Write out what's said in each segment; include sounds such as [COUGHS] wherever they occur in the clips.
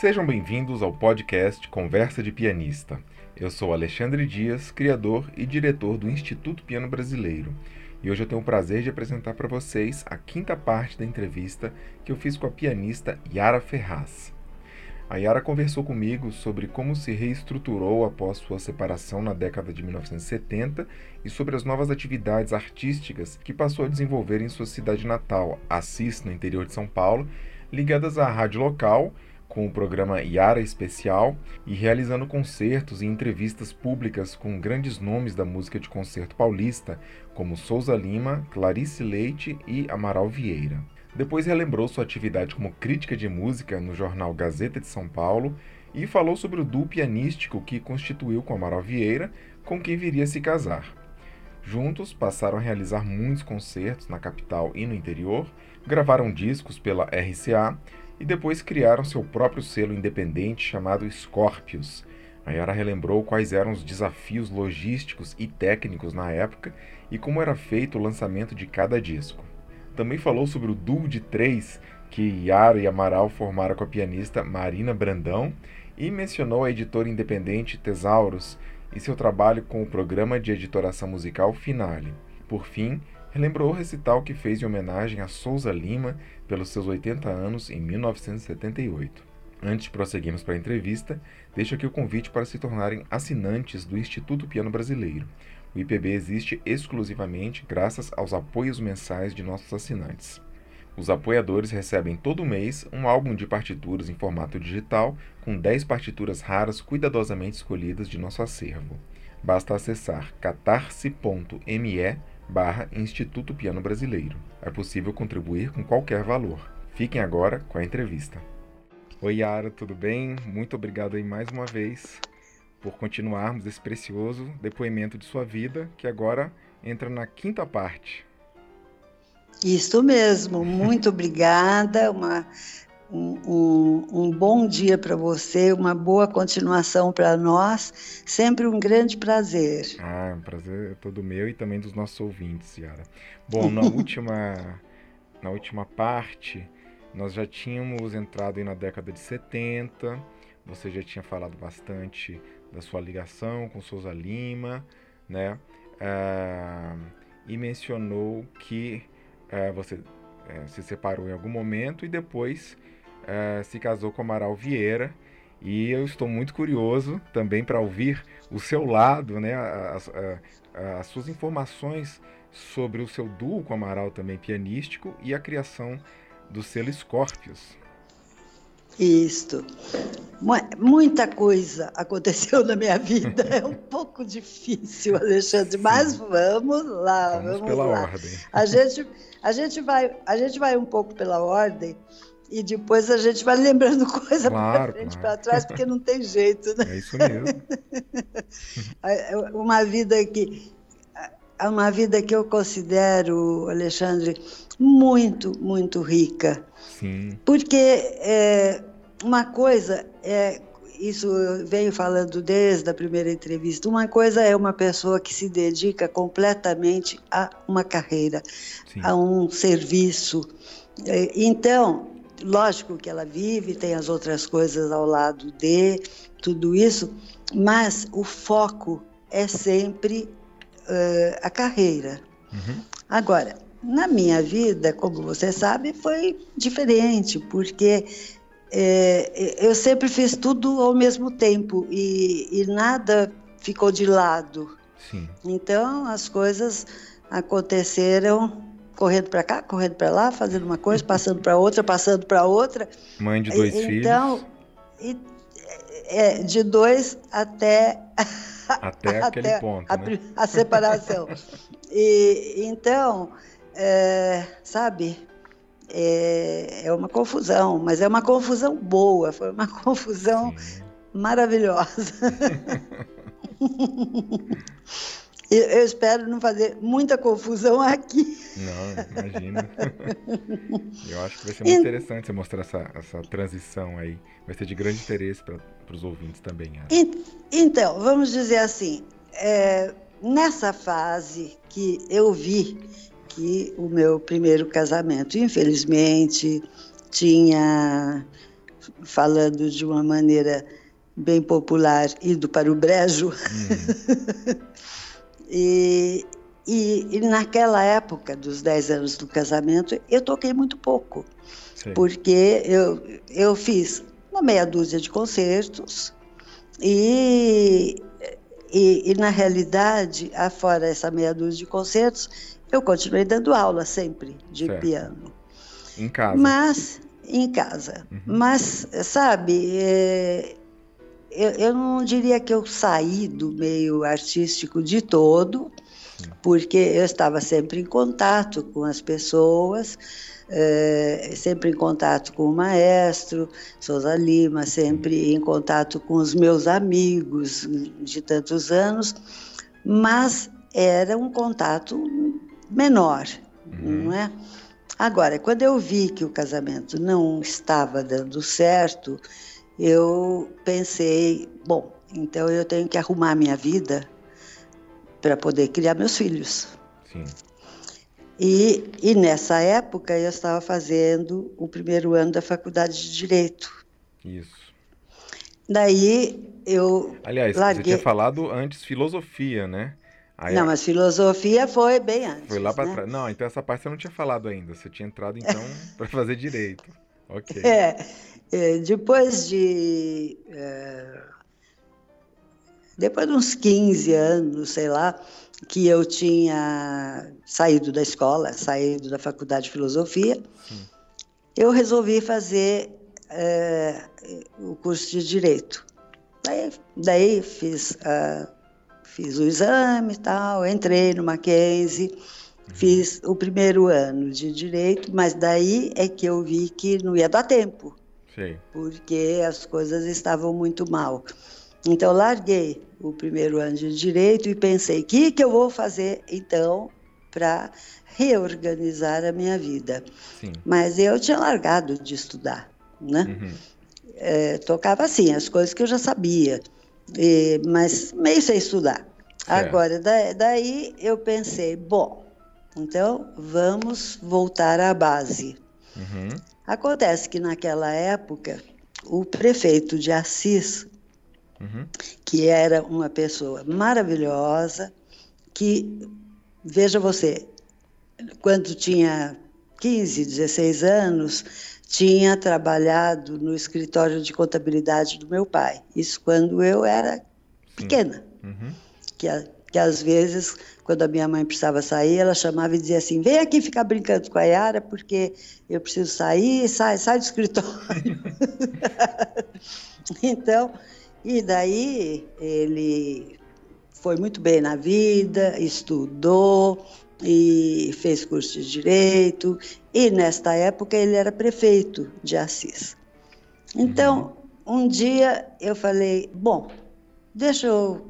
Sejam bem-vindos ao podcast Conversa de Pianista. Eu sou Alexandre Dias, criador e diretor do Instituto Piano Brasileiro. E hoje eu tenho o prazer de apresentar para vocês a quinta parte da entrevista que eu fiz com a pianista Yara Ferraz. A Yara conversou comigo sobre como se reestruturou após sua separação na década de 1970 e sobre as novas atividades artísticas que passou a desenvolver em sua cidade natal, Assis, no interior de São Paulo, ligadas à rádio local com o programa Yara Especial e realizando concertos e entrevistas públicas com grandes nomes da música de concerto paulista, como Souza Lima, Clarice Leite e Amaral Vieira. Depois relembrou sua atividade como crítica de música no jornal Gazeta de São Paulo e falou sobre o duo pianístico que constituiu com Amaral Vieira, com quem viria se casar. Juntos passaram a realizar muitos concertos na capital e no interior, gravaram discos pela RCA e depois criaram seu próprio selo independente chamado Scorpius. Yara relembrou quais eram os desafios logísticos e técnicos na época e como era feito o lançamento de cada disco. Também falou sobre o duo de três que Yara e Amaral formaram com a pianista Marina Brandão e mencionou a editora independente Tesauros e seu trabalho com o programa de editoração musical Finale. Por fim, relembrou o recital que fez em homenagem a Souza Lima pelos seus 80 anos em 1978. Antes de prosseguirmos para a entrevista, deixo aqui o convite para se tornarem assinantes do Instituto Piano Brasileiro. O IPB existe exclusivamente graças aos apoios mensais de nossos assinantes. Os apoiadores recebem todo mês um álbum de partituras em formato digital com 10 partituras raras cuidadosamente escolhidas de nosso acervo. Basta acessar catarse.me barra Instituto Piano Brasileiro. É possível contribuir com qualquer valor. Fiquem agora com a entrevista. Oi Yara, tudo bem? Muito obrigado aí mais uma vez por continuarmos esse precioso depoimento de sua vida, que agora entra na quinta parte. Isso mesmo, muito [LAUGHS] obrigada. Uma um, um, um bom dia para você, uma boa continuação para nós. Sempre um grande prazer. Ah, um prazer é todo meu e também dos nossos ouvintes, Yara. Bom, na [LAUGHS] última, na última parte, nós já tínhamos entrado na década de 70, você já tinha falado bastante da sua ligação com Souza Lima, né? Ah, e mencionou que ah, você eh, se separou em algum momento e depois uh, se casou com Amaral Vieira. E eu estou muito curioso também para ouvir o seu lado, né, as, as, suas informações sobre o seu duo com Amaral também pianístico e a criação do selo Scorpius. Isto. Muita coisa aconteceu na minha vida. É um [LAUGHS] pouco difícil, Alexandre, Sim. mas vamos lá, vamos, vamos pela lá. ordem. A gente, a gente vai, a gente vai um pouco pela ordem e depois a gente vai lembrando [LAUGHS] coisa claro, para frente, claro. para trás, porque não tem jeito, né? É isso mesmo. [LAUGHS] uma vida que uma vida que eu considero, Alexandre, muito, muito rica. Sim. Porque é, uma coisa é isso eu venho falando desde a primeira entrevista. Uma coisa é uma pessoa que se dedica completamente a uma carreira, Sim. a um serviço. É, então, lógico que ela vive, tem as outras coisas ao lado de tudo isso, mas o foco é sempre uh, a carreira. Uhum. Agora, na minha vida, como você sabe, foi diferente, porque é, eu sempre fiz tudo ao mesmo tempo e, e nada ficou de lado. Sim. Então, as coisas aconteceram correndo para cá, correndo para lá, fazendo uma coisa, passando para outra, passando para outra. Mãe de dois então, filhos. é, de dois até [LAUGHS] até aquele até ponto, a, né? a separação. e então, é, sabe, é, é, uma confusão, mas é uma confusão boa, foi uma confusão Sim. maravilhosa. [LAUGHS] Eu, espero não fazer muita confusão aqui. Não, imagina. [LAUGHS] Eu acho que vai ser muito interessante você mostrar essa, essa transição aí. Vai ser de grande interesse para os ouvintes também. Ana. Então, vamos dizer assim, é, nessa fase que eu vi que o meu primeiro casamento, infelizmente, tinha falando de uma maneira bem popular, ido para o brejo. Uhum. [LAUGHS] e, e, e, naquela época dos 10 anos do casamento, eu toquei muito pouco, Sim. porque eu, eu fiz uma meia dúzia de concertos e, e, e, na realidade, afora essa meia dúzia de concertos, eu continuei dando aula sempre de certo. piano. Em casa? Mas, em casa. Uhum. Mas, sabe, é, eu, eu não diria que eu saí do meio artístico de todo, porque eu estava sempre em contato com as pessoas, é, sempre em contato com o maestro Souza Lima, sempre em contato com os meus amigos de tantos anos, mas era um contato menor, uhum. não é? Agora, quando eu vi que o casamento não estava dando certo, eu pensei, bom, então eu tenho que arrumar minha vida para poder criar meus filhos. Sim. E, e nessa época eu estava fazendo o primeiro ano da faculdade de Direito. Isso. Daí eu. Aliás, larguei... você tinha falado antes filosofia, né? Aí, não, mas filosofia foi bem antes. Foi lá para né? trás. Não, então essa parte você não tinha falado ainda. Você tinha entrado então [LAUGHS] para fazer direito. Ok. É, é depois de. É, depois de uns 15 anos, sei lá, que eu tinha saído da escola, saído da faculdade de filosofia, eu resolvi fazer é, o curso de direito. Daí, daí fiz, uh, fiz o exame e tal, entrei no Mackenzie, uhum. fiz o primeiro ano de direito, mas daí é que eu vi que não ia dar tempo, Porque as coisas estavam muito mal. Então, larguei o primeiro ano de direito e pensei: o que, que eu vou fazer então para reorganizar a minha vida? Sim. Mas eu tinha largado de estudar, né? Uhum. É, tocava assim, as coisas que eu já sabia, e, mas meio sem estudar. Agora, da, daí eu pensei: bom, então vamos voltar à base. Uhum. Acontece que naquela época o prefeito de Assis uhum. que era uma pessoa maravilhosa, que, veja você, quando tinha 15, 16 anos, tinha trabalhado no escritório de contabilidade do meu pai. Isso quando eu era pequena. Uhum. Que, que às vezes, quando a minha mãe precisava sair, ela chamava e dizia assim: vem aqui ficar brincando com a Yara, porque eu preciso sair, sai, sai do escritório. [LAUGHS] então, e daí ele foi muito bem na vida, estudou e fez curso de direito. E nesta época ele era prefeito de Assis. Então, uhum. um dia eu falei: bom, deixa eu,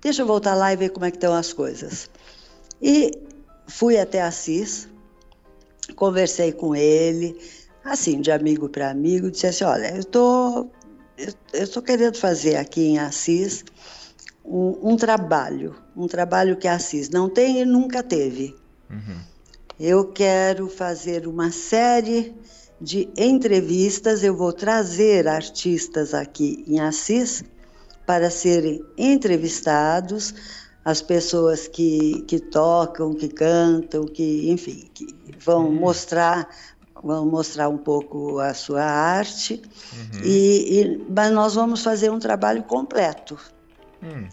deixa eu voltar lá e ver como é que estão as coisas. E fui até Assis, conversei com ele, assim, de amigo para amigo, disse assim: olha, eu estou eu estou querendo fazer aqui em Assis um, um, trabalho, um trabalho que a Assis não tem e nunca teve. Uhum. Eu quero fazer uma série de entrevistas, eu vou trazer artistas aqui em Assis para serem entrevistados, as pessoas que, que tocam, que cantam, que, enfim, que vão uhum. mostrar vamos mostrar um pouco a sua arte, uhum. e, e, mas nós vamos fazer um trabalho completo. Hum.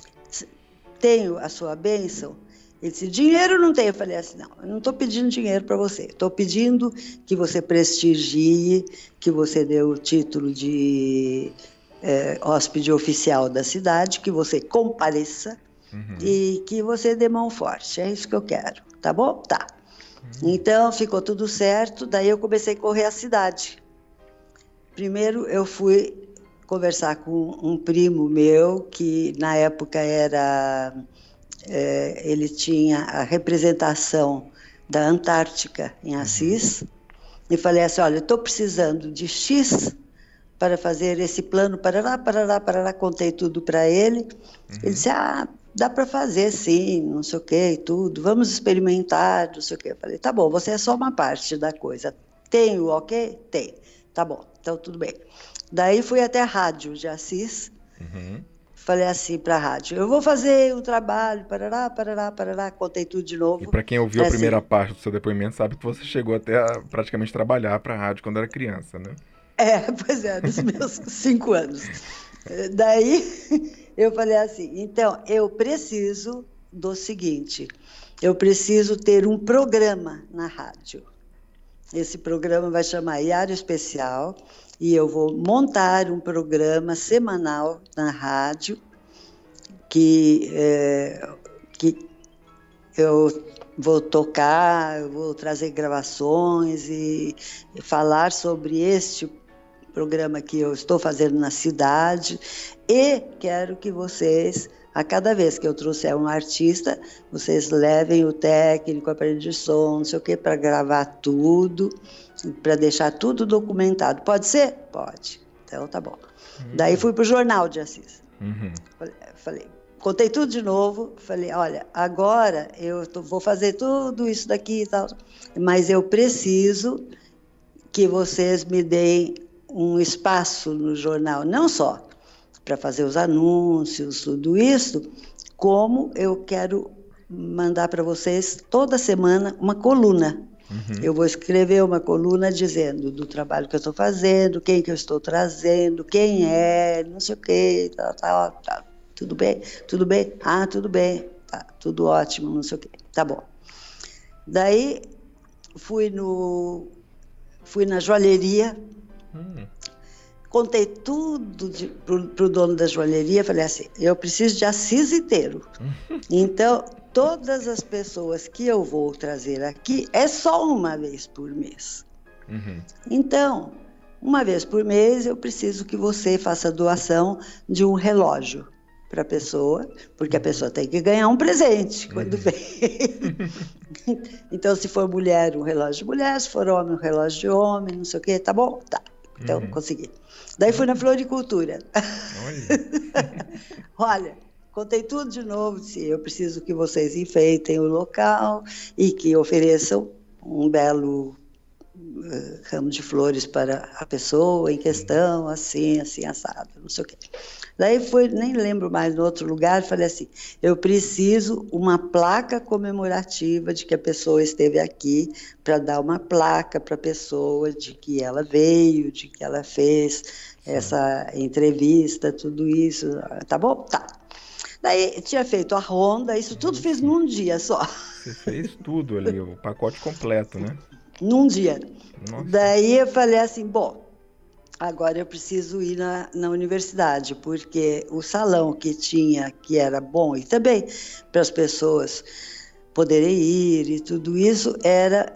Tenho a sua bênção? Ele disse, dinheiro não tenho. Eu falei assim, não, eu não estou pedindo dinheiro para você. Estou pedindo que você prestigie, que você dê o título de é, hóspede oficial da cidade, que você compareça uhum. e que você dê mão forte. É isso que eu quero. Tá bom? Tá. Então ficou tudo certo, daí eu comecei a correr a cidade. Primeiro eu fui conversar com um primo meu que na época era é, ele tinha a representação da Antártica em Assis e falei assim, olha, estou precisando de X para fazer esse plano, parará, parará, parará, contei tudo para ele. Uhum. Ele disse, ah, dá para fazer sim, não sei o que e tudo, vamos experimentar, não sei o que. Eu falei, tá bom, você é só uma parte da coisa. Tem o ok? Tem. Tá bom, então tudo bem. Daí fui até a rádio de Assis. Uhum. Falei assim para a rádio: eu vou fazer um trabalho, parará, parará, parará. Contei tudo de novo. E para quem ouviu a primeira assim, parte do seu depoimento, sabe que você chegou até a praticamente trabalhar para a rádio quando era criança, né? É, pois é, dos meus [LAUGHS] cinco anos. Daí eu falei assim: então eu preciso do seguinte, eu preciso ter um programa na rádio. Esse programa vai chamar Iário Especial e eu vou montar um programa semanal na rádio que, é, que eu vou tocar, eu vou trazer gravações e, e falar sobre este programa que eu estou fazendo na cidade e quero que vocês a cada vez que eu trouxer um artista, vocês levem o técnico, aparelho de som, não sei o que, para gravar tudo, para deixar tudo documentado. Pode ser? Pode. Então tá bom. Uhum. Daí fui para o jornal de Assis. Uhum. Falei, falei, contei tudo de novo. Falei, olha, agora eu tô, vou fazer tudo isso daqui e tal, mas eu preciso que vocês me deem um espaço no jornal, não só para fazer os anúncios, tudo isso, como eu quero mandar para vocês toda semana uma coluna. Uhum. Eu vou escrever uma coluna dizendo do trabalho que eu estou fazendo, quem que eu estou trazendo, quem é, não sei o tá, tá, tá, tudo bem? Tudo bem? Ah, tudo bem, tá, tudo ótimo, não sei o quê. Tá bom. Daí fui no fui na joalheria, hum contei tudo para o dono da joalheria, falei assim, eu preciso de Assis inteiro. [LAUGHS] Então, todas as pessoas que eu vou trazer aqui é só uma vez por mês. Uhum. Então, uma vez por mês eu preciso que você faça doação de um relógio para a pessoa, porque a pessoa tem que ganhar um presente quando uhum. vem. [LAUGHS] então, se for mulher, um relógio de mulher, se for homem, um relógio de homem, não sei o quê, tá bom? Tá. Então, uhum. consegui. Daí fui na floricultura. Olha. [LAUGHS] Olha, contei tudo de novo. Se eu preciso que vocês enfeitem o local e que ofereçam um belo uh, ramo de flores para a pessoa em questão, assim, assim, assado, não sei o quê. Daí foi, nem lembro mais, no outro lugar, falei assim: eu preciso uma placa comemorativa de que a pessoa esteve aqui, para dar uma placa para a pessoa de que ela veio, de que ela fez essa entrevista, tudo isso. Tá bom? Tá. Daí tinha feito a ronda, isso tudo fiz num dia só. Você fez tudo ali, o pacote completo, né? Num dia. Nossa. Daí eu falei assim: bom, agora eu preciso ir na, na universidade, porque o salão que tinha, que era bom, e também para as pessoas poderem ir e tudo isso, era.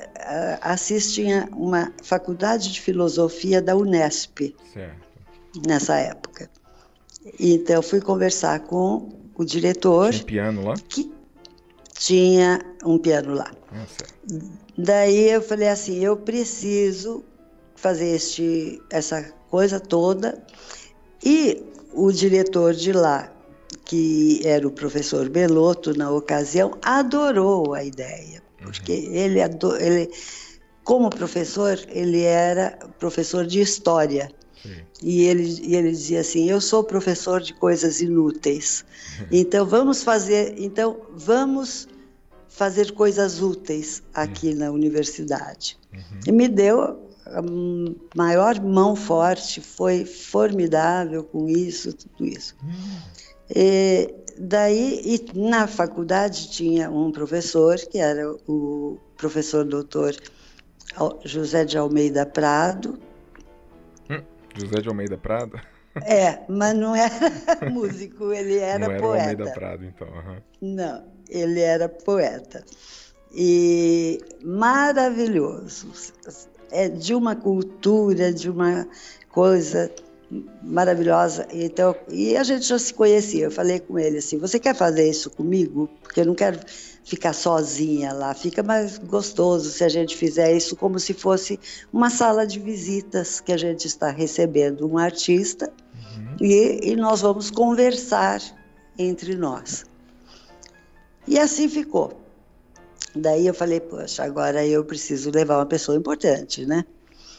Assis tinha uma faculdade de filosofia da Unesp. Certo. Nessa época. Então, eu fui conversar com o diretor. Tinha um piano lá? Que tinha um piano lá. Ah, Daí eu falei assim: eu preciso fazer este, essa coisa toda. E o diretor de lá, que era o professor Belotto na ocasião, adorou a ideia, porque uhum. ele, ele, como professor, ele era professor de história. E ele, e ele dizia assim: Eu sou professor de coisas inúteis. [LAUGHS] Então vamos fazer, então vamos fazer coisas úteis aqui uhum. na universidade. Uhum. E me deu a maior mão forte, foi formidável com isso, tudo isso. Hum. E daí, e na faculdade tinha um professor, que era o professor doutor José de Almeida Prado. Hum, José de Almeida Prado? É, mas não era [LAUGHS] músico, ele era, não era poeta. Almeida Prado, então. Uhum. Não, ele era poeta. E maravilhoso é de uma cultura, de uma coisa maravilhosa. Então, e a gente já se conhecia. Eu falei com ele assim: "Você quer fazer isso comigo? Porque eu não quero ficar sozinha lá. Fica mais gostoso se a gente fizer isso como se fosse uma sala de visitas que a gente está recebendo um artista uhum. e, e nós vamos conversar entre nós." E assim ficou. Daí eu falei, poxa, agora eu preciso levar uma pessoa importante, né?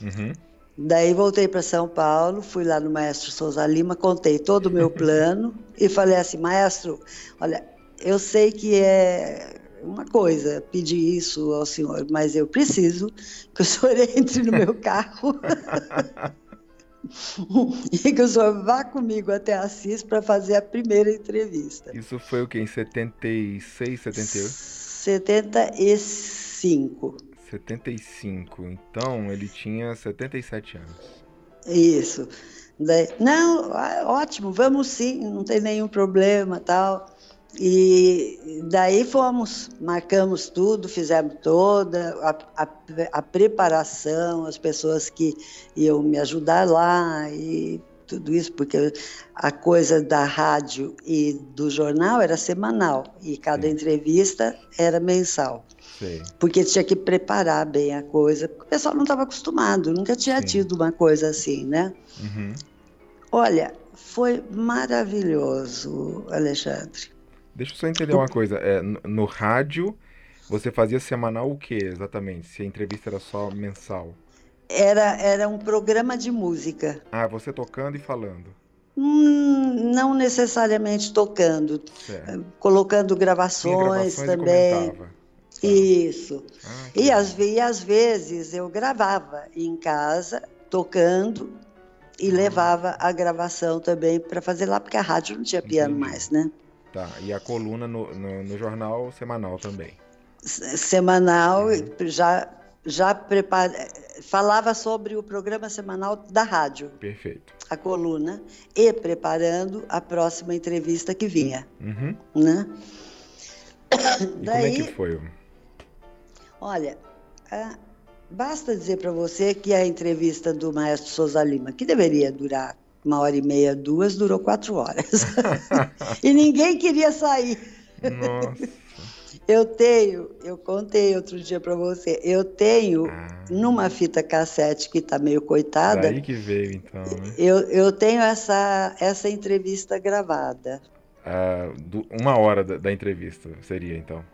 Uhum. Daí voltei para São Paulo, fui lá no maestro Souza Lima, contei todo o meu [LAUGHS] plano e falei assim, maestro, olha, eu sei que é uma coisa pedir isso ao senhor, mas eu preciso que o senhor [LAUGHS] entre no meu carro [LAUGHS] e que o senhor vá comigo até Assis para fazer a primeira entrevista. Isso foi o que? Em 76, 78? 75. 75. Então ele tinha 77 anos. Isso. Não, ótimo, vamos sim, não tem nenhum problema tal. E daí fomos, marcamos tudo, fizemos toda a, a, a, preparação, as pessoas que iam me ajudar lá e tudo isso, porque a coisa da rádio e do jornal era semanal e cada Sim. entrevista era mensal. Sim. Porque tinha que preparar bem a coisa, porque o pessoal não estava acostumado, nunca tinha Sim. tido uma coisa assim, né? Uhum. Olha, foi maravilhoso, Alexandre. Deixa eu só entender uma coisa. É, no, no rádio, você fazia semanal o que exatamente? Se a entrevista era só mensal? Era, era um programa de música. Ah, você tocando e falando? Hum, não necessariamente tocando, certo. colocando gravações, gravações também. Tá. Isso. Ah, e, às, e às vezes eu gravava em casa, tocando, e ah. levava a gravação também para fazer lá, porque a rádio não tinha piano Entendi. mais, né? Tá, e a coluna no, no, no jornal semanal também? Semanal, uhum. já, já prepara, falava sobre o programa semanal da rádio. Perfeito. A coluna, e preparando a próxima entrevista que vinha. Uhum. Né? E Daí, como é que foi? Olha, basta dizer para você que a entrevista do maestro Souza Lima, que deveria durar uma hora e meia, duas, durou quatro horas. [LAUGHS] e ninguém queria sair. Nossa. Eu tenho, eu contei outro dia para você, eu tenho ah. numa fita cassete que está meio coitada. Daí que veio então, né? Eu, eu tenho essa, essa entrevista gravada. Ah, do, uma hora da, da entrevista seria então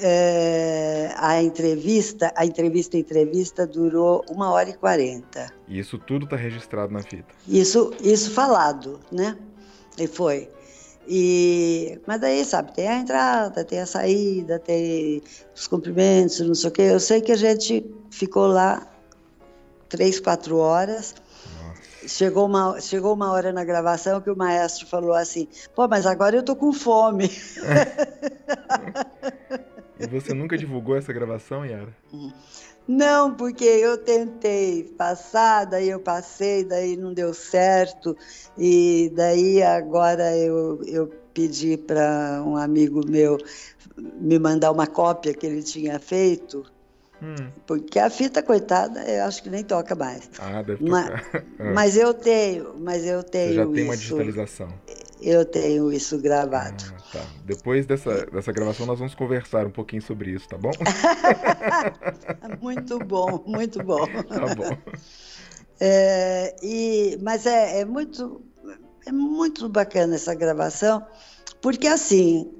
é, a entrevista, a entrevista entrevista durou uma hora e quarenta. E isso tudo está registrado na fita? Isso, isso falado, né? E foi. E, mas daí, sabe, tem a entrada, tem a saída, tem os cumprimentos, não sei o quê. Eu sei que a gente ficou lá três, quatro horas. Chegou uma, chegou uma hora na gravação que o maestro falou assim: pô, mas agora eu tô com fome. [LAUGHS] E você nunca divulgou essa gravação, Yara? Não, porque eu tentei passar, daí eu passei, daí não deu certo, e daí agora eu, eu pedi para um amigo meu me mandar uma cópia que ele tinha feito, hum. porque a fita, coitada, eu acho que nem toca mais. Ah, deve tocar. Mas, [LAUGHS] mas eu tenho, mas eu tenho Você já tem isso. uma digitalização. Eu tenho isso gravado. Ah, tá. Depois dessa, dessa gravação nós vamos conversar um pouquinho sobre isso, tá bom? [LAUGHS] muito bom, muito bom. Tá bom. É, e, mas é, é, muito, é muito bacana essa gravação, porque assim,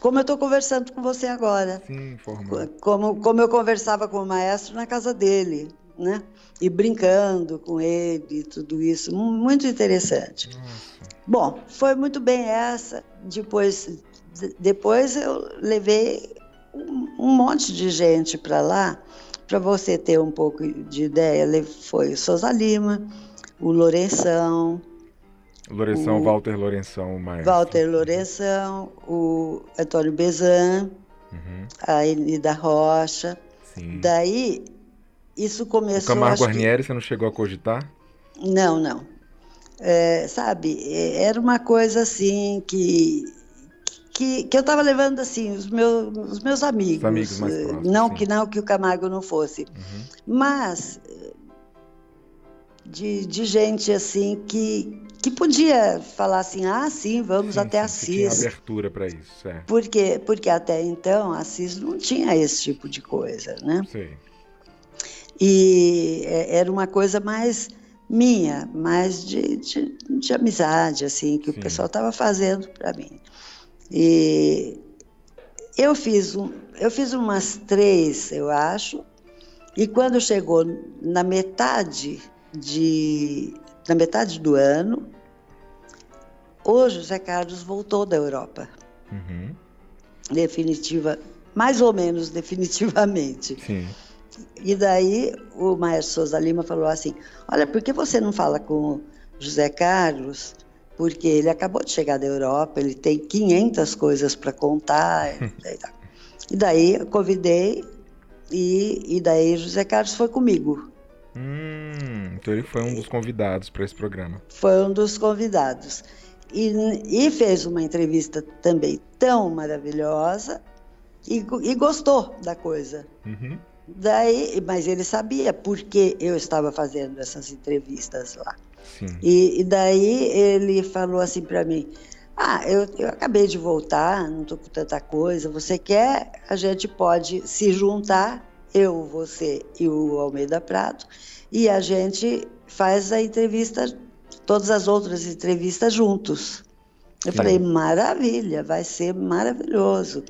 como eu estou conversando com você agora. Sim, como, como eu conversava com o maestro na casa dele, né? E brincando com ele e tudo isso. Muito interessante. Nossa. Bom, foi muito bem essa. Depois, depois eu levei um, um monte de gente para lá, para você ter um pouco de ideia. Foi o Souza Lima, o Lourenção. Lourenção, o Walter Lourenção, o maestro. Walter Lourenção, o Antônio Bezan, uhum. a Enida Rocha. Sim. Daí, isso começou... O Camargo Guarnieri, que... você não chegou a cogitar? Não, não é, sabe, é, era uma coisa assim que que, que eu estava levando assim os meus, os meus amigos, os amigos mais próximos, não sim. que não que o Camargo não fosse, uhum. mas de, de gente assim que que podia falar assim, ah, sim, vamos sim, até sim, Assis. Tinha abertura para isso, é. Porque, porque até então Assis não tinha esse tipo de coisa, né? Sim. E é, era uma coisa mais minha, mas de, de, de amizade, assim, que Sim. o pessoal estava fazendo para mim. E eu fiz, um, eu fiz umas três, eu acho, e quando chegou na metade, de na metade do ano, o José Carlos voltou da Europa. Uhum. Definitiva, mais ou menos definitivamente. Sim. E daí o Maestro Souza Lima falou assim: Olha, por que você não fala com o José Carlos? Porque ele acabou de chegar da Europa, ele tem 500 coisas para contar. [LAUGHS] e daí eu convidei, e, e daí José Carlos foi comigo. Hum, então ele foi um dos convidados para esse programa. Foi um dos convidados. E, e fez uma entrevista também tão maravilhosa e, e gostou da coisa. Uhum. Daí, mas ele sabia por que eu estava fazendo essas entrevistas lá. E, e, daí ele falou assim para mim: Ah, eu, eu acabei de voltar, não estou com tanta coisa. Você quer? A gente pode se juntar, eu, você e o Almeida Prato, e a gente faz a entrevista, todas as outras entrevistas juntos. Eu Sim. falei: Maravilha, vai ser maravilhoso.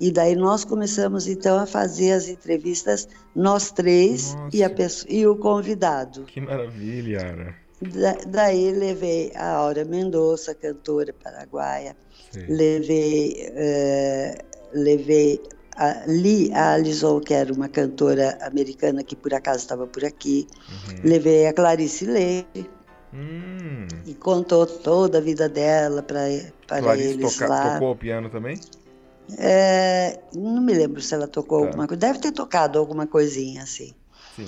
E daí nós começamos então a fazer as entrevistas, nós três e, a pessoa, e o convidado. Que maravilha, Ara. Da, daí levei a Aura Mendonça, cantora paraguaia, Sim. levei, uh, levei a Lee Allison, que era uma cantora americana que por acaso estava por aqui, uhum. levei a Clarice Leite, hum. e contou toda a vida dela para eles toca, lá. Tocou o piano também? É, não me lembro se ela tocou tá. alguma coisa. Deve ter tocado alguma coisinha assim. Sim.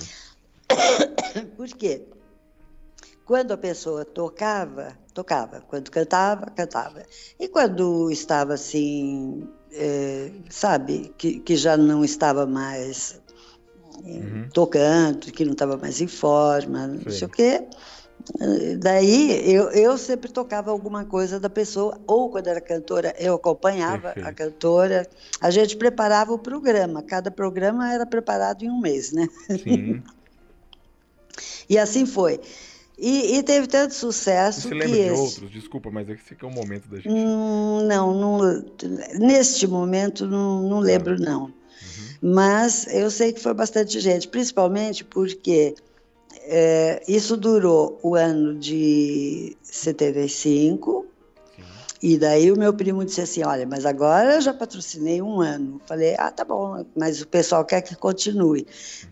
[COUGHS] Por quê? Quando a pessoa tocava, tocava. Quando cantava, cantava. E quando estava assim, é, sabe, que, que já não estava mais é, uhum. tocando, que não estava mais em forma, não Sim. sei o quê, Daí eu, eu sempre tocava alguma coisa da pessoa, ou quando era cantora, eu acompanhava Perfeito. a cantora. A gente preparava o programa, cada programa era preparado em um mês, né? Sim. [LAUGHS] e assim foi. E, e, teve tanto sucesso Você que lembra esse... de outros? Desculpa, mas esse aqui é o momento da gente. Hum, não, não, neste momento não, não lembro não. Uhum. Mas eu sei que foi bastante gente, principalmente porque é, isso durou o ano de 75. Sim. E daí o meu primo disse assim: Olha, mas agora eu já patrocinei um ano. Falei: Ah, tá bom, mas o pessoal quer que continue.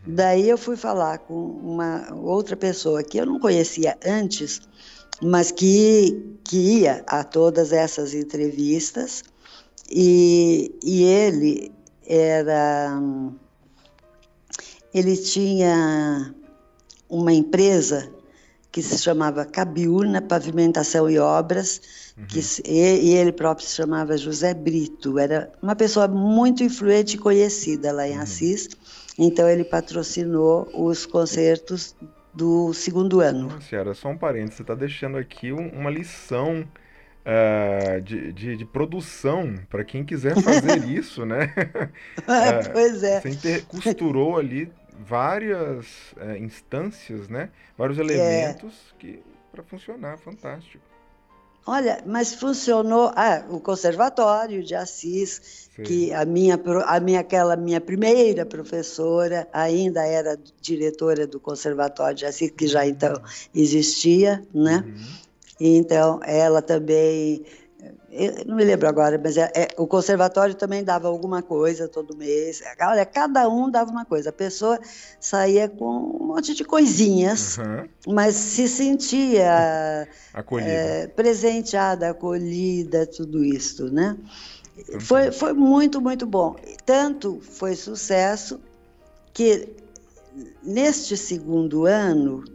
Uhum. Daí eu fui falar com uma outra pessoa que eu não conhecia antes, mas que, que ia a todas essas entrevistas. E, e ele era. Ele tinha uma empresa que se chamava Cabiúna Pavimentação e Obras, uhum. que, e, ele próprio se chamava José Brito. Era uma pessoa muito influente e conhecida lá em uhum. Assis. Então ele patrocinou os concertos do segundo ano. Nossa, senhora, só um parênteses, você está deixando aqui uma lição uh, de, de, de, produção para quem quiser fazer [LAUGHS] isso, né? uh, [LAUGHS] pois é. Você costurou ali várias é, instâncias, né? Vários elementos é. que para funcionar, fantástico. Olha, mas funcionou ah, o conservatório de Assis, Sim. que a minha, a minha aquela minha primeira professora ainda era diretora do conservatório de Assis, que já então existia, né? Uhum. Então ela também eu não me lembro agora, mas é, é, o conservatório também dava alguma coisa todo mês. Olha, cada um dava uma coisa. A pessoa saía com um monte de coisinhas, uhum. mas se sentia [LAUGHS] é, presenteada, acolhida, tudo isso, né? Foi, foi muito, muito bom. Tanto foi sucesso que neste segundo ano,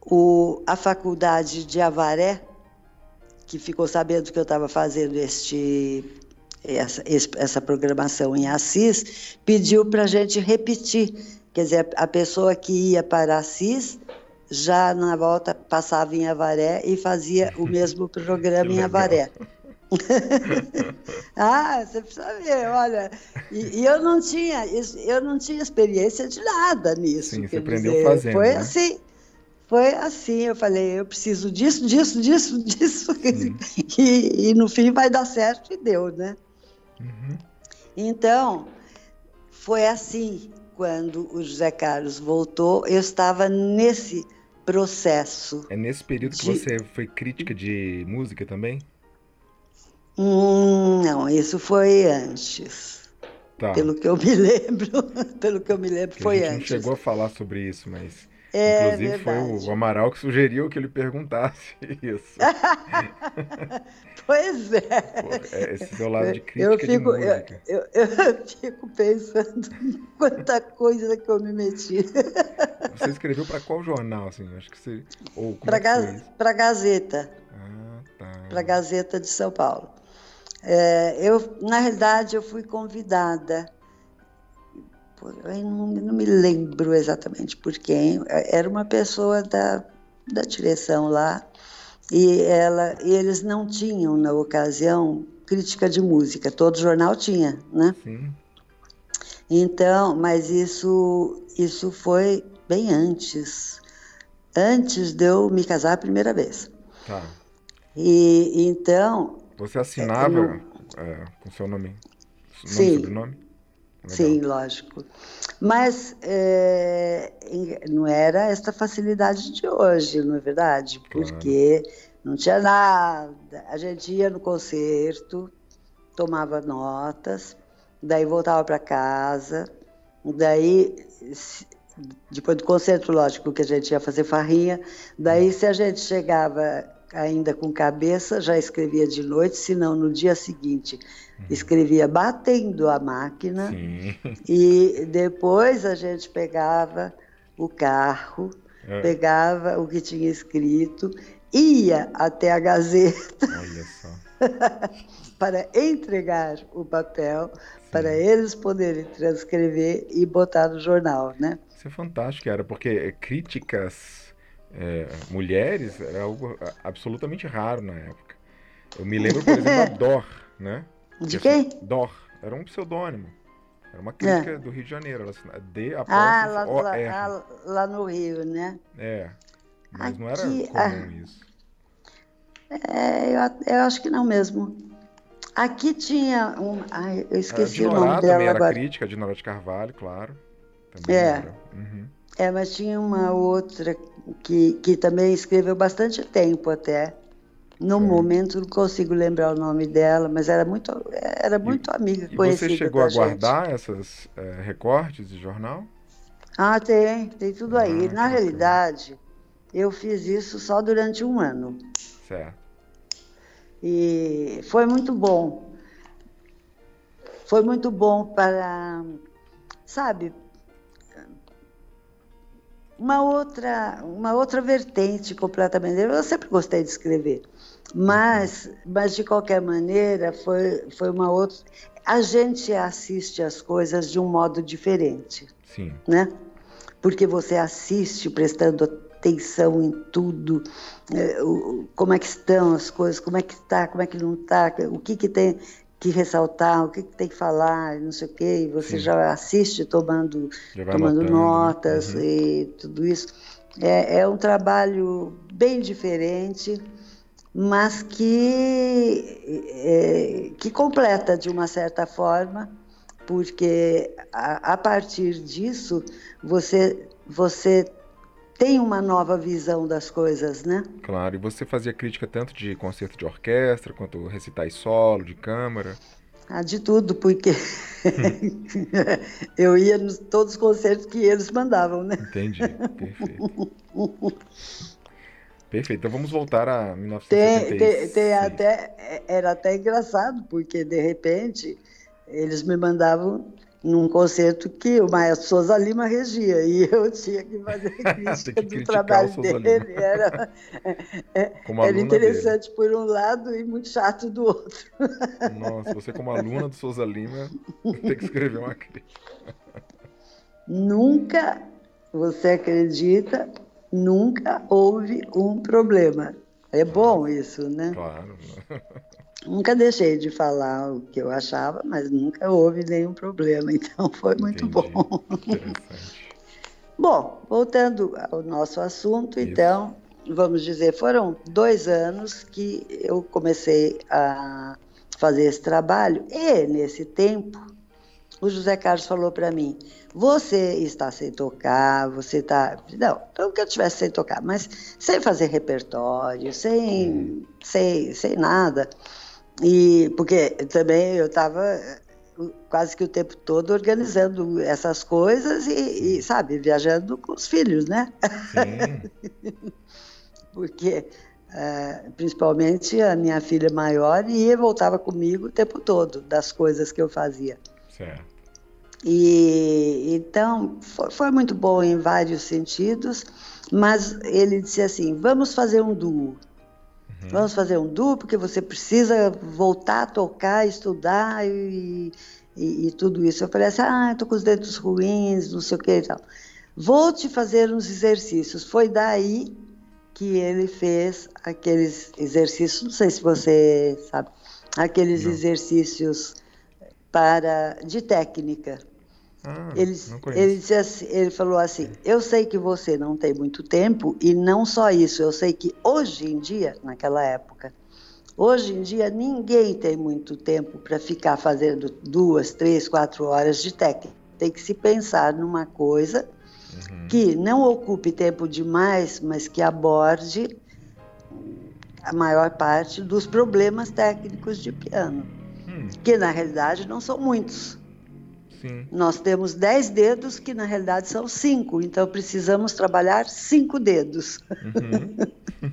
o, a faculdade de Avaré que ficou sabendo que eu estava fazendo este, essa, essa programação em Assis, pediu para a gente repetir. Quer dizer, a pessoa que ia para Assis já na volta passava em Avaré e fazia o [LAUGHS] mesmo programa em Avaré. [LAUGHS] ah, você precisa ver, olha. E, e, eu não tinha, eu não tinha experiência de nada nisso. Sim, você aprendeu dizer, fazendo. Foi né? assim. Foi assim, eu falei, eu preciso disso, disso, disso, [LAUGHS] disso, e, e, no fim vai dar certo e deu, né? Uhum. Então, foi assim, quando o José Carlos voltou, eu estava nesse processo. É nesse período que você foi crítica de música também? Hum, não, isso foi antes. Tá. Pelo que eu me [LAUGHS] lembro, pelo que eu me lembro, Porque foi a gente antes. não chegou a falar sobre isso, mas é, inclusive verdade. foi o Amaral que sugeriu que ele perguntasse [LAUGHS] isso. [LAUGHS] pois é. é. Esse seu lado de crítica eu fico, de música. Eu, eu, eu [LAUGHS] fico pensando em quanta coisa que eu me meti. Você escreveu para qual jornal, assim? Acho que você. Para é Para Gazeta. Ah, tá. Para Gazeta de São Paulo. É, eu, na realidade, eu fui convidada, eu não, não, me lembro exatamente por quem, era uma pessoa da, da direção lá, e, ela, e eles não tinham, na ocasião, crítica de música, todo jornal tinha, né? Sim. Então, mas isso, isso foi bem antes, antes de eu me casar a primeira vez. Tá. E então você assinava é, é, com seu nome, nome Sim. sobrenome? Legal. Sim, lógico. Mas é, não era esta facilidade de hoje, não é verdade? Claro. Porque não tinha nada. A gente ia no concerto, tomava notas, daí voltava para casa, daí depois do concerto, lógico que a gente ia fazer farrinha, daí se a gente chegava ainda com cabeça, já escrevia de noite, senão no dia seguinte uhum. escrevia batendo a máquina. Sim. E depois a gente pegava o carro, é. pegava o que tinha escrito, ia até a Gazeta. [LAUGHS] para entregar o papel, Sim. para eles poderem transcrever e botar no jornal, né? Isso é fantástico, era porque críticas é, mulheres era algo absolutamente raro na época. Eu me lembro, por exemplo, da [LAUGHS] Dor, né? De quem? Dor. Era um pseudônimo. Era uma crítica é. do Rio de Janeiro. Ela D ah, lá, lá, ah, lá, no Rio, né? É. Mas Aqui, não era comum ah, isso. É, eu, eu, acho que não mesmo. Aqui tinha um. Ai, eu esqueci o nome dela também era agora. crítica, de Norá de Carvalho, claro. Também é. Uhum. É, mas tinha uma outra que, que também escreveu bastante tempo até. No momento não consigo lembrar o nome dela, mas era muito, era muito e, amiga, e conhecida. Você chegou a guardar esses é, recortes de jornal? Ah, tem, tem tudo aí. Ah, Na realidade, eu fiz isso só durante um ano. Certo. E foi muito bom. Foi muito bom para, sabe, uma outra, uma outra vertente completamente. Eu sempre gostei de escrever, mas, mas de qualquer maneira foi, foi uma outra. A gente assiste as coisas de um modo diferente, Sim. né? Porque você assiste prestando atenção em tudo, é, como é que estão as coisas, como é que está, como é que não está, o que que tem que ressaltar, o que, que, tem que falar, não sei o quê, e você Sim. já assiste tomando, já tomando né? notas uhum. e tudo isso. É, é, um trabalho bem diferente, mas que, é, que completa de uma certa forma, porque a, a partir disso você, você tem uma nova visão das coisas, né? Claro, e você fazia crítica tanto de concerto de orquestra, quanto recitais solo, de câmara? Ah, de tudo, porque [LAUGHS] eu ia nos todos os concertos que eles mandavam, né? Entendi, perfeito. [LAUGHS] Perfeito, então vamos voltar a 1976. Tem, tem, tem até, era até engraçado, porque de repente eles me mandavam num concerto que o Maestro Souza Lima regia e eu [LAUGHS] tinha que fazer [LAUGHS] crítica que do trabalho dele. Era, é, era interessante dele. por um lado e muito chato do outro. [LAUGHS] Nossa, você como aluna do Souza Lima tem que escrever uma crítica. Nunca, você acredita, nunca houve um problema. É bom isso, né? Claro. Nunca deixei de falar o que eu achava, mas nunca houve nenhum problema, [LAUGHS] então foi muito Entendi. bom. [LAUGHS] bom, voltando ao nosso assunto, Isso. então, vamos dizer, foram dois anos que eu comecei a fazer esse trabalho, e nesse tempo, o José Carlos falou para mim: você está sem tocar, você está. Não, não que eu estivesse sem tocar, mas sem fazer repertório, sem, sem, sem nada. E porque também eu estava quase que o tempo todo organizando essas coisas e, e sabe, viajando com os filhos, né? Sim. [LAUGHS] porque é, principalmente a minha filha maior ia e voltava comigo o tempo todo das coisas que eu fazia. Certo. E então foi, foi muito bom em vários sentidos, mas ele disse assim: vamos fazer um duo. Uhum. Vamos fazer um duo porque você precisa voltar a tocar, estudar e, e, e tudo isso. Eu falei assim: ah, estou com os dedos ruins, não sei o que e tal. Vou te fazer uns exercícios. Foi daí que ele fez aqueles exercícios, não sei se você sabe, aqueles não. exercícios para de técnica. Ah, ele, ele, assim, ele falou assim: Eu sei que você não tem muito tempo, e não só isso, eu sei que hoje em dia, naquela época, hoje em dia ninguém tem muito tempo para ficar fazendo duas, três, quatro horas de técnica. Tem que se pensar numa coisa uhum. que não ocupe tempo demais, mas que aborde a maior parte dos problemas técnicos de piano, hum. que na realidade não são muitos. Sim. Nós temos dez dedos que na realidade são cinco, então precisamos trabalhar cinco dedos. Uhum. [LAUGHS]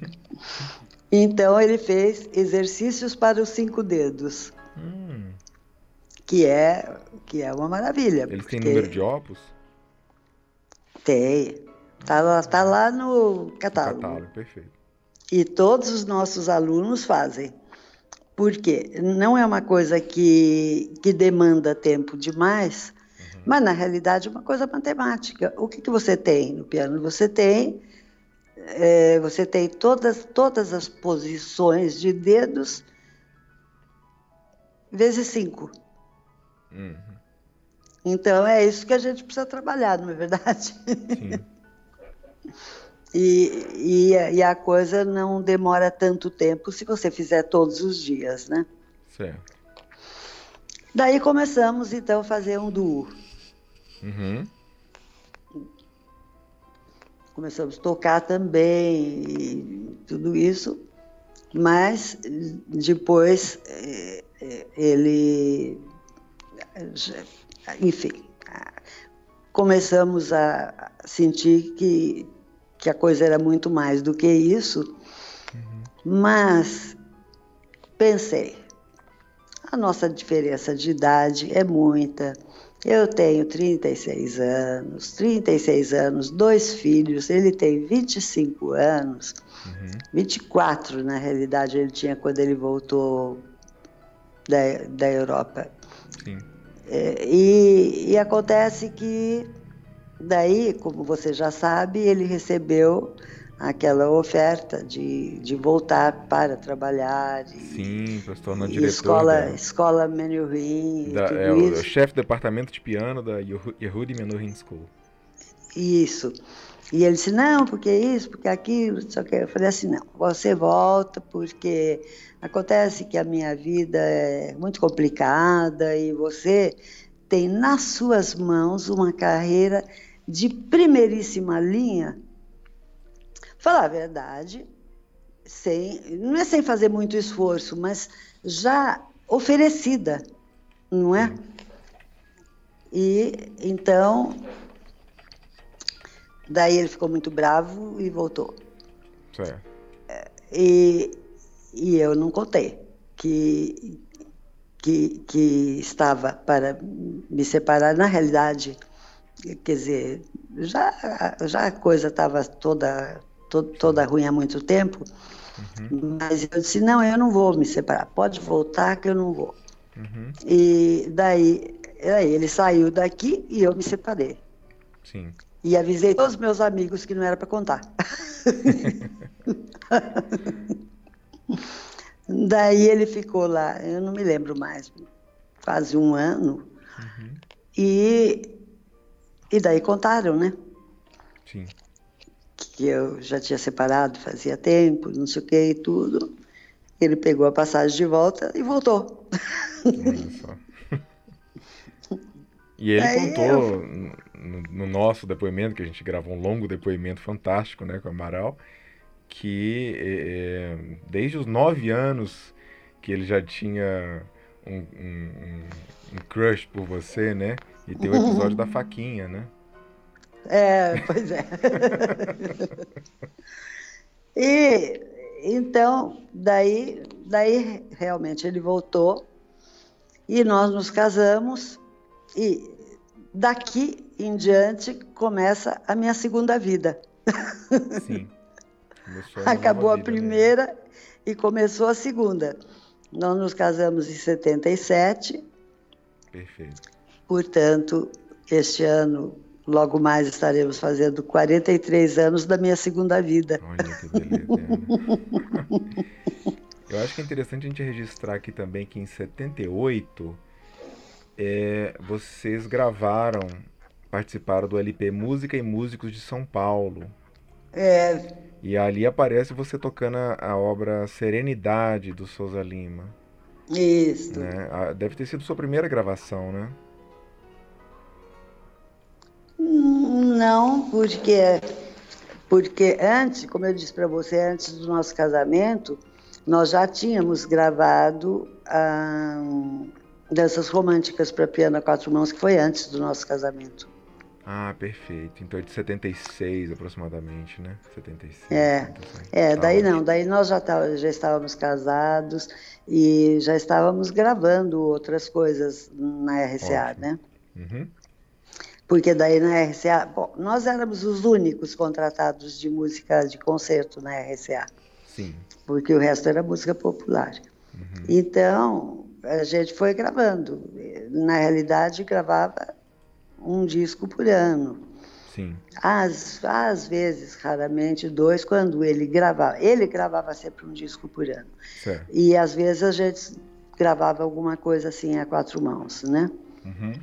então ele fez exercícios para os cinco dedos, hum. que é que é uma maravilha. Eles porque... têm número de opus? Tem. Está lá, tá lá no catálogo. Catálogo, perfeito. E todos os nossos alunos fazem. Porque não é uma coisa que, que demanda tempo demais, uhum. mas na realidade é uma coisa matemática. O que, que você tem no piano? Você tem é, você tem todas, todas as posições de dedos vezes cinco. Uhum. Então é isso que a gente precisa trabalhar, não é verdade? Sim. [LAUGHS] e, e, e, a coisa não demora tanto tempo se você fizer todos os dias, né? Certo. Daí começamos então a fazer um duo. Uhum. Começamos a tocar também e tudo isso, mas depois eh, eh, ele enfim, começamos a sentir que, que a coisa era muito mais do que isso, uhum. mas pensei, a nossa diferença de idade é muita. Eu tenho 36 anos, 36 anos, dois filhos, ele tem 25 anos, uhum. 24 na realidade ele tinha quando ele voltou da, da Europa. Sim. É, e, e acontece que daí, como você já sabe, ele recebeu aquela oferta de, de voltar para trabalhar. E, Sim, para se tornar diretor. Escola, da, escola Menuhin. é o, o chefe do departamento de piano da Yehudi Menuhin School. Isso. E ele disse, não, porque isso, porque aquilo, só que eu falei assim, não, você volta porque acontece que a minha vida é muito complicada e você tem nas suas mãos uma carreira de primeiríssima linha. Falar a verdade, sem, não é sem fazer muito esforço, mas já oferecida, não é? E então Daí ele ficou muito bravo e voltou. Certo. E, e eu não contei que, que, que estava para me separar. Na realidade, quer dizer, já, já a coisa estava toda, toda, toda ruim há muito tempo. Uhum. Mas eu disse, não, eu não vou me separar. Pode voltar que eu não vou. Uhum. E daí, aí ele saiu daqui e eu me separei. Sim. E avisei todos os meus amigos que não era para contar. [LAUGHS] Daí ele ficou lá, eu não me lembro mais, quase um ano. Uhum. E, e daí contaram, né? Sim. Que eu já tinha separado fazia tempo, não sei o que e tudo. Ele pegou a passagem de volta e voltou. Olha só. E ele Aí contou eu... no, no, nosso depoimento, que a gente gravou um longo depoimento fantástico né, com o Amaral, que é, desde os nove anos que ele já tinha um, um, um crush por você, né? E tem o episódio da faquinha, né? É, pois é. [LAUGHS] e então, daí, daí realmente ele voltou e nós nos casamos e daqui em diante começa a minha segunda vida. Sim. [LAUGHS] Acabou a primeira mesmo. e começou a segunda. Nós nos casamos em 77. Perfeito. Portanto, este ano, logo mais estaremos fazendo 43 anos da minha segunda vida. Olha que beleza. Eu acho que é interessante a gente registrar aqui também que em 78 é, vocês gravaram, participaram do LP Música e Músicos de São Paulo. É. E ali aparece você tocando a, a obra Serenidade do Souza Lima. Isso. Né? Deve ter sido sua primeira gravação, né? Não, porque porque antes, como eu disse para você, antes do nosso casamento, nós já tínhamos gravado ah, danças românticas para piano a quatro mãos, que foi antes do nosso casamento. Ah, perfeito. Então é de 76 aproximadamente, né? 76. É, é daí tá não, daí nós já, tá, já estávamos casados e já estávamos gravando outras coisas na RCA, Ótimo. né? Uhum. Porque daí na RCA, bom, nós éramos os únicos contratados de música de concerto na RCA. Sim. Porque o resto era música popular. Uhum. Então, a gente foi gravando. Na realidade, gravava um disco por ano. Sim. Às, às vezes, raramente, dois, quando ele gravava. Ele gravava sempre um disco por ano. Certo. E às vezes a gente gravava alguma coisa assim a quatro mãos, né? Uhum.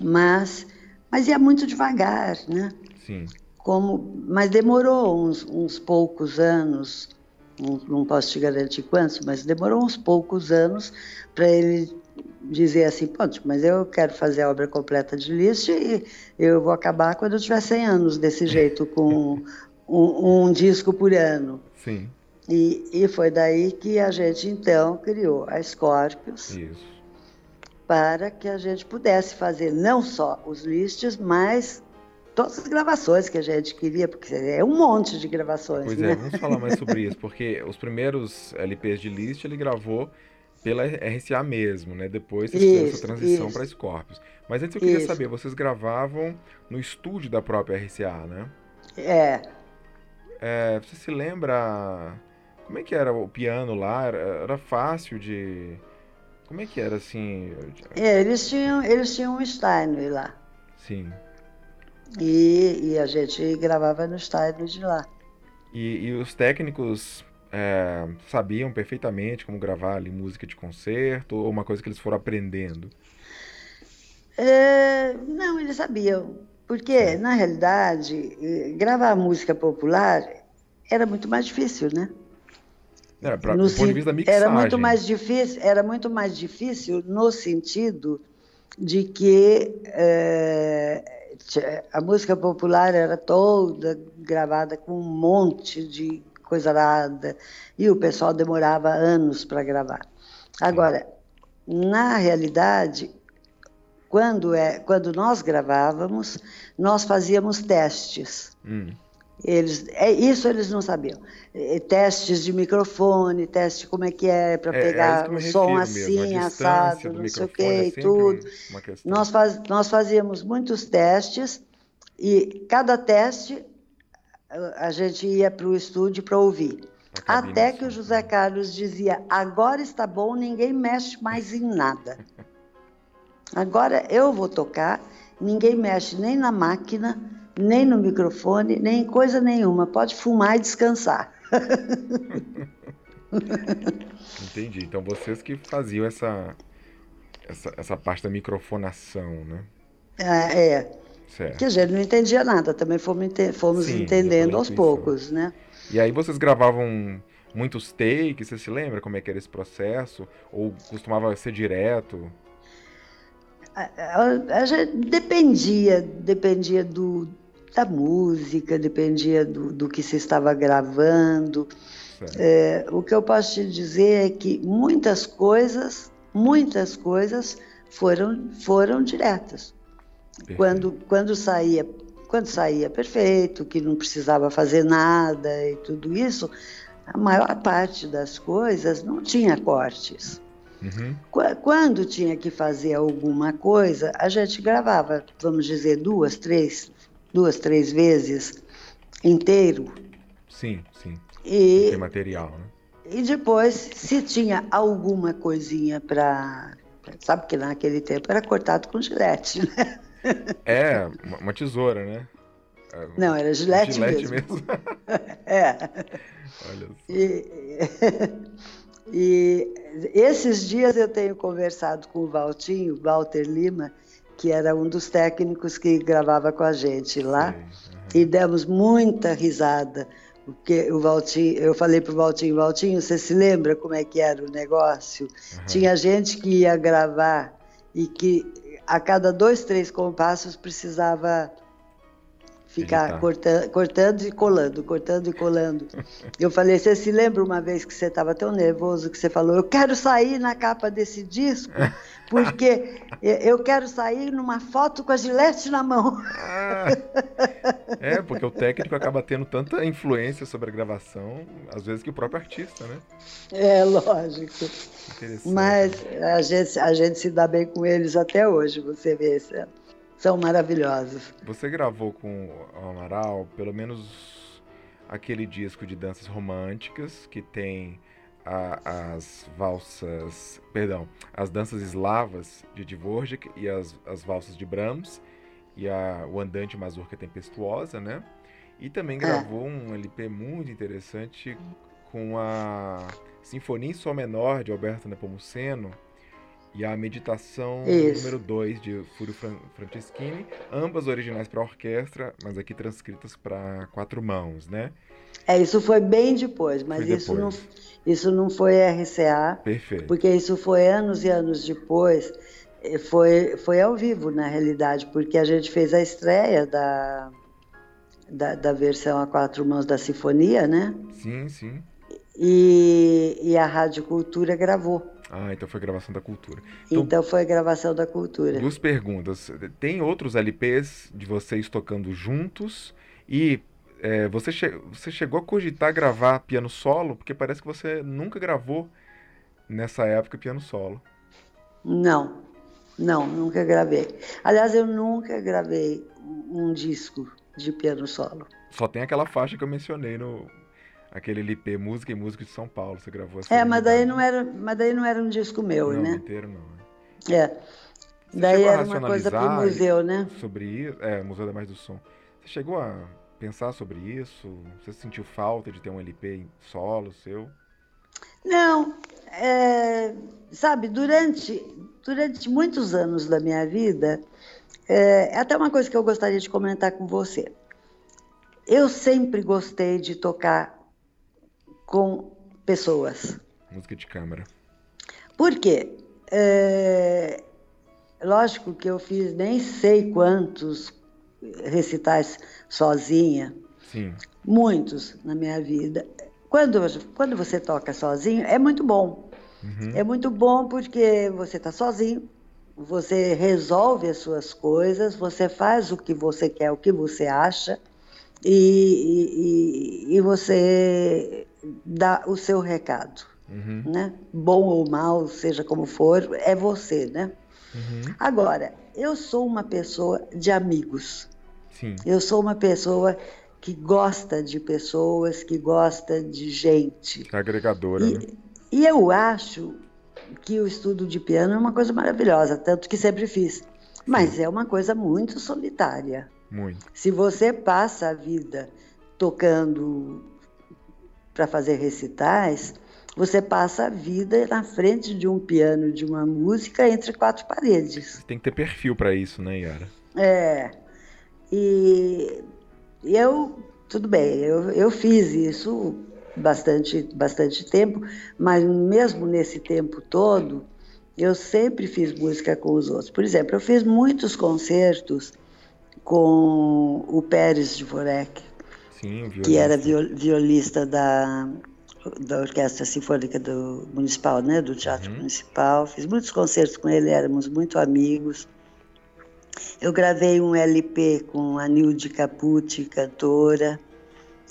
Mas, mas ia muito devagar, né? Sim. Como, mas demorou uns, uns poucos anos, não, não posso te garantir quantos, mas demorou uns poucos anos para ele dizer assim, pode, mas eu quero fazer a obra completa de Liszt e eu vou acabar quando eu tiver 100 anos desse jeito, [LAUGHS] com um, um disco por ano. Sim. E, e foi daí que a gente então criou a Scorpius. Isso. Para que a gente pudesse fazer não só os listes, mas todas as gravações que a gente queria, porque é um monte de gravações. Pois né? é, vamos falar mais sobre [LAUGHS] isso, porque os primeiros LPs de Liszt ele gravou pela RCA mesmo, né? Depois vocês fizeram essa transição para Scorpius. Mas antes eu queria isso. saber, vocês gravavam no estúdio da própria RCA, né? É. é. Você se lembra como é que era o piano lá? Era, era fácil de como é que era assim? É, eles tinham eles tinham um Steinway lá. Sim. E, e a gente gravava no Steinway de lá. E, e os técnicos é, sabiam perfeitamente como gravar ali música de concerto ou uma coisa que eles foram aprendendo? É, não, eles sabiam. Porque, na realidade, gravar música popular era muito mais difícil, né? Era, pra, no, ponto de vista da mixagem. Era muito mais difícil, era muito mais difícil no sentido de que é, a música popular era toda gravada com um monte de coisa nada, e o pessoal demorava anos para gravar. Agora, na realidade, quando, é, quando nós gravávamos, nós fazíamos testes. Hum. Eles, é, isso eles não sabiam. Testes de microfone, teste como é que é para é, é pegar é o som assim, assado, não sei o que, é tudo. Nós, faz, nós fazíamos muitos testes e cada teste a gente ia para o estúdio para ouvir. Até que o José Carlos dizia: agora está bom, ninguém mexe mais em nada. [LAUGHS] Agora eu vou tocar, ninguém mexe nem na máquina, nem no microfone, nem em coisa nenhuma. Pode fumar e descansar. Entendi. Então vocês que faziam essa, essa, essa parte da microfonação, né? É. é. Certo. Que a gente não entendia nada, também fomos, fomos Sim, entendendo aos poucos, né? E aí vocês gravavam muitos takes, você se lembra como é que era esse processo? Ou costumava ser direto? a, a, a gente dependia, dependia do, da música, dependia do, do que se estava gravando. É, o que eu posso te dizer é que muitas coisas, muitas coisas foram, foram diretas. Quando, quando saía quando saía perfeito, que não precisava fazer nada e tudo isso, a maior parte das coisas não tinha cortes. Uhum. Quando tinha que fazer alguma coisa, a gente gravava, vamos dizer, duas, três, duas, três vezes inteiro. Sim, sim. E tem material, né? E depois, se tinha alguma coisinha para, sabe que naquele tempo era cortado com gilete, né? É, uma tesoura, né? É, Não, era gilete, gilete mesmo. mesmo. [LAUGHS] é. Olha só. E, e esses dias eu tenho conversado com o Valtinho, Walter Lima, que era um dos técnicos que gravava com a gente lá, uhum. e demos muita risada. Porque o Valtinho, eu falei para o Valtinho, Valtinho, você se lembra como é que era o negócio? Uhum. Tinha gente que ia gravar e que a cada dois, três compassos precisava ficar tá. cortando, cortando e colando, cortando e colando. Eu falei, você se lembra uma vez que você estava tão nervoso que você falou, eu quero sair na capa desse disco, [LAUGHS] porque eu quero sair numa foto com a gilete na mão. Ah, é, porque o [LAUGHS] técnico acaba tendo tanta influência sobre a gravação, às vezes, que o próprio artista, né? É, lógico. Mas a gente, a gente se dá bem com eles até hoje, você vê, Céu são maravilhosos. Você gravou com o Amaral pelo menos aquele disco de danças românticas que tem a, as valsas, perdão, as danças eslavas de Dvorak e as, as valsas de Brahms e a, o Andante Mazurca Tempestuosa, né? E também é. gravou é. um LP muito interessante com a Sinfonia em Sol Menor de Alberto Nepomuceno, e a Meditação Isso. número 2 de Fúrio Franceschini, ambas originais para orquestra, mas aqui transcritas para quatro mãos, né? É, isso foi bem depois, mas foi isso, depois. Não, isso não foi RCA. Perfeito. Porque isso foi anos e anos depois. Foi, foi ao vivo, na realidade, porque a gente fez a estreia da, da, da versão a quatro mãos da Sinfonia, né? Sim, sim. E, e a Rádio Cultura gravou. Ah, então foi gravação da cultura. Então, então foi gravação da cultura. Duas perguntas. Tem outros LPs de vocês tocando juntos? E é, você, che você chegou a cogitar gravar piano solo? Porque parece que você nunca gravou nessa época piano solo. Não, não, nunca gravei. Aliás, eu nunca gravei um disco de piano solo. Só tem aquela faixa que eu mencionei no, aquele LP Música e Música de São Paulo, você gravou essa. É, mas daí não era, mas daí não era um disco meu, não, né? inteiro não. É. é. daí era uma coisa para o museu, né? Sobre isso, é, Museu da Mais do Som. Você chegou a pensar sobre isso? Você sentiu falta de ter um LP solo seu? Não, é, sabe, durante, durante muitos anos da minha vida, é, é até uma coisa que eu gostaria de comentar com você. Eu sempre gostei de tocar com pessoas. Música de câmara. Por quê? É, lógico que eu fiz nem sei quantos recitais sozinha. Sim. Muitos na minha vida. Quando, quando você toca sozinho, é muito bom. Uhum. É muito bom porque você está sozinho, você resolve as suas coisas, você faz o que você quer, o que você acha, e, e, e você dá o seu recado, uhum. né? Bom ou mal, seja como for, é você, né? Uhum. Agora, eu sou uma pessoa de amigos. Sim. Eu sou uma pessoa que gosta de pessoas, que gosta de gente. Agregadora. E, né? e eu acho que o estudo de piano é uma coisa maravilhosa, tanto que sempre fiz. Mas Sim. é uma coisa muito solitária. Muito. Se você passa a vida tocando para fazer recitais, você passa a vida na frente de um piano, de uma música, entre quatro paredes. Tem que ter perfil para isso, né, Yara? É. E eu, tudo bem, eu, eu fiz isso bastante, bastante tempo, mas mesmo nesse tempo todo, eu sempre fiz música com os outros. Por exemplo, eu fiz muitos concertos com o Pérez de Vorek, Sim, que era violista da, da Orquestra Sinfônica do Municipal, né, do Teatro uhum. Municipal. Fiz muitos concertos com ele, éramos muito amigos. Eu gravei um LP com a Nilde Capucci, cantora.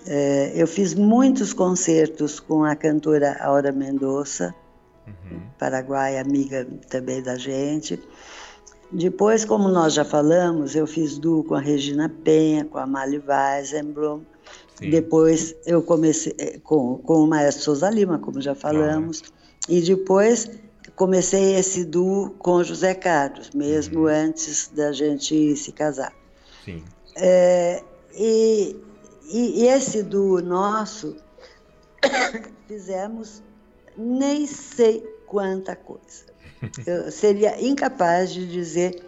É, eu fiz muitos concertos com a cantora Aura Mendonça, uhum. paraguaia, amiga também da gente. Depois, como nós já falamos, eu fiz duo com a Regina Penha, com a Mali Weisenblum. Sim. Depois eu comecei é, com, com o Maestro Souza Lima, como já falamos. E depois comecei esse duo com José Carlos, mesmo uhum. antes da gente se casar. Sim. É, e e, e esse duo nosso, [COUGHS] fizemos nem sei quanta coisa. [LAUGHS] Eu seria incapaz de dizer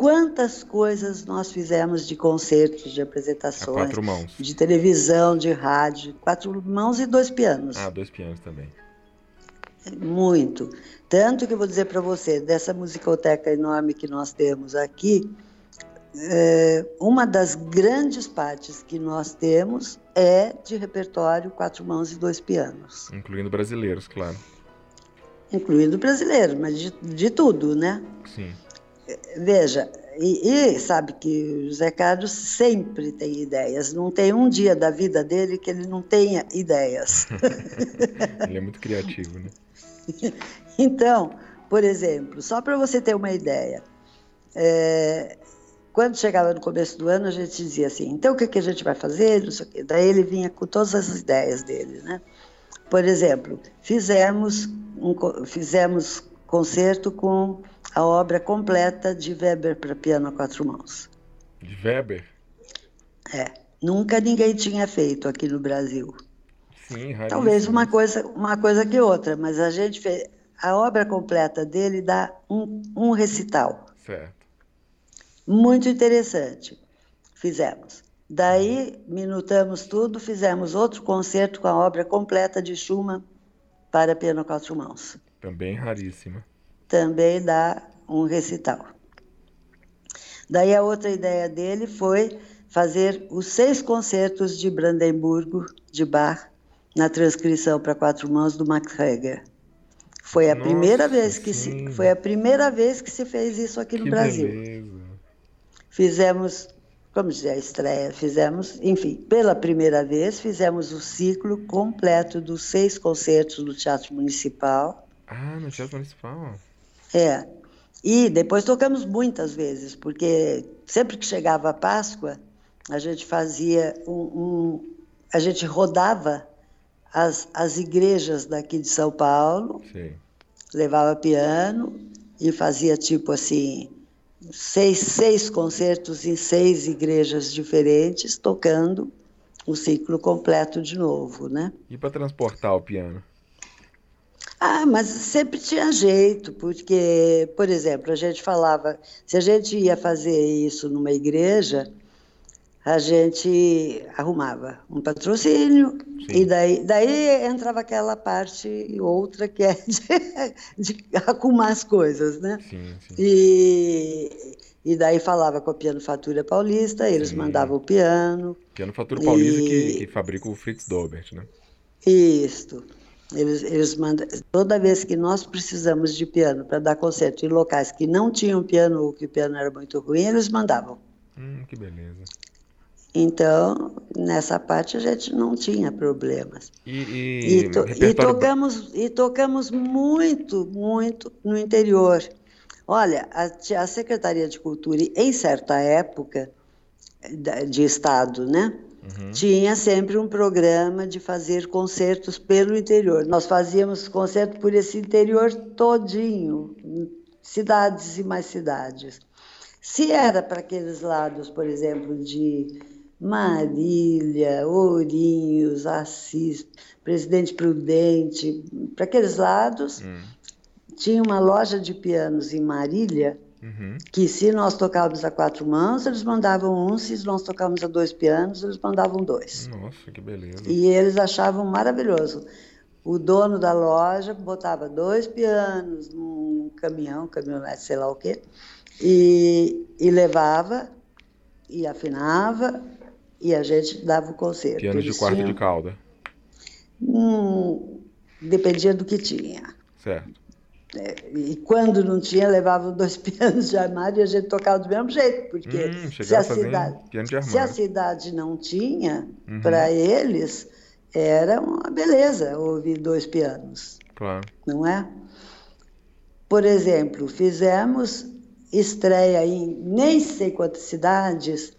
quantas coisas nós fizemos de concertos, de apresentações, de televisão, de rádio, quatro mãos e dois pianos. Ah, dois pianos também. Muito. Tanto que eu vou dizer para você, dessa musicoteca enorme que nós temos aqui, é, uma das grandes partes que nós temos é de repertório quatro mãos e dois pianos. Incluindo brasileiros, claro. Incluindo brasileiros, mas de, de tudo, né? Sim. Veja, e, e, sabe que o José Carlos sempre tem ideias. Não tem um dia da vida dele que ele não tenha ideias. [LAUGHS] ele é muito criativo, né? [LAUGHS] então, por exemplo, só para você ter uma ideia, é, quando chegava no começo do ano, a gente dizia assim: então o que, que a gente vai fazer? Não sei o quê. Daí ele vinha com todas as ideias dele. Né? Por exemplo, fizemos, um, fizemos concerto com a obra completa de Weber para piano a quatro mãos. De Weber? É. Nunca ninguém tinha feito aqui no Brasil. Sim, raríssimo. Talvez uma coisa, uma coisa que outra, mas a gente fez. A obra completa dele dá um, um recital. Certo. Muito interessante. Fizemos. Daí, minutamos tudo, fizemos outro concerto com a obra completa de Schumann para piano quatro mãos. Também raríssima. Também dá um recital. Daí a outra ideia dele foi fazer os seis concertos de Brandemburgo de Bach na transcrição para quatro mãos do Max Reger. Foi a Nossa, primeira vez que sim. se foi a primeira vez que se fez isso aqui no que Brasil. Beleza. Fizemos, como dizer, a estreia, fizemos, enfim, pela primeira vez, fizemos o ciclo completo dos seis concertos do Teatro Municipal. Ah, no Teatro Municipal? É. E depois tocamos muitas vezes, porque sempre que chegava a Páscoa, a gente fazia um. um a gente rodava as, as igrejas daqui de São Paulo, Sim. levava piano e fazia tipo assim seis, seis concertos em seis igrejas diferentes, tocando o ciclo completo de novo, né? E para transportar o piano? Ah, mas sempre tinha jeito, porque, por exemplo, a gente falava, se a gente ia fazer isso numa igreja, a gente arrumava um patrocínio Sim. e daí, daí entrava aquela parte outra que é de, [LAUGHS] de arrumar as coisas, né? Sim, sim. E, e daí falava com a Piano Fatura Paulista, eles sim. mandavam o piano. Piano Fatura Paulista e... que, que fabrica o Fritz Dobert, né? Isso. Eles, eles mandam, toda vez que nós precisamos de piano para dar concerto em locais que não tinham piano ou que o piano era muito ruim, eles mandavam. Hum, que beleza. Então, nessa parte a gente não tinha problemas. E, e, e, to, repertório... e, tocamos, e tocamos muito, muito no interior. Olha, a, a Secretaria de Cultura, em certa época de Estado, né? Uhum. Tinha sempre um programa de fazer concertos pelo interior. Nós fazíamos concerto por esse interior todinho, cidades e mais cidades. Se era para aqueles lados, por exemplo, de Marília, Ourinhos, Assis, Presidente Prudente, para aqueles lados. Hum. Tinha uma loja de pianos em Marília, uhum. que se nós tocávamos a quatro mãos, eles mandavam um, se nós tocávamos a dois pianos, eles mandavam dois. Nossa, que beleza. E eles achavam maravilhoso. o dono da loja botava dois pianos num caminhão, caminhonete, sei lá o quê, e, e levava, e afinava, e a gente dava o concerto. Pianos de quarto tinham... de cauda. Hum, dependia do que tinha. Certo. É, e quando não tinha, levavam dois [LAUGHS] pianos de armário e a gente tocava do mesmo jeito, porque hum, se, a cidade, se a cidade não tinha, uhum. para eles, era uma beleza ouvir dois pianos. Claro. Não é? Por exemplo, fizemos estreia em nem sei quantas cidades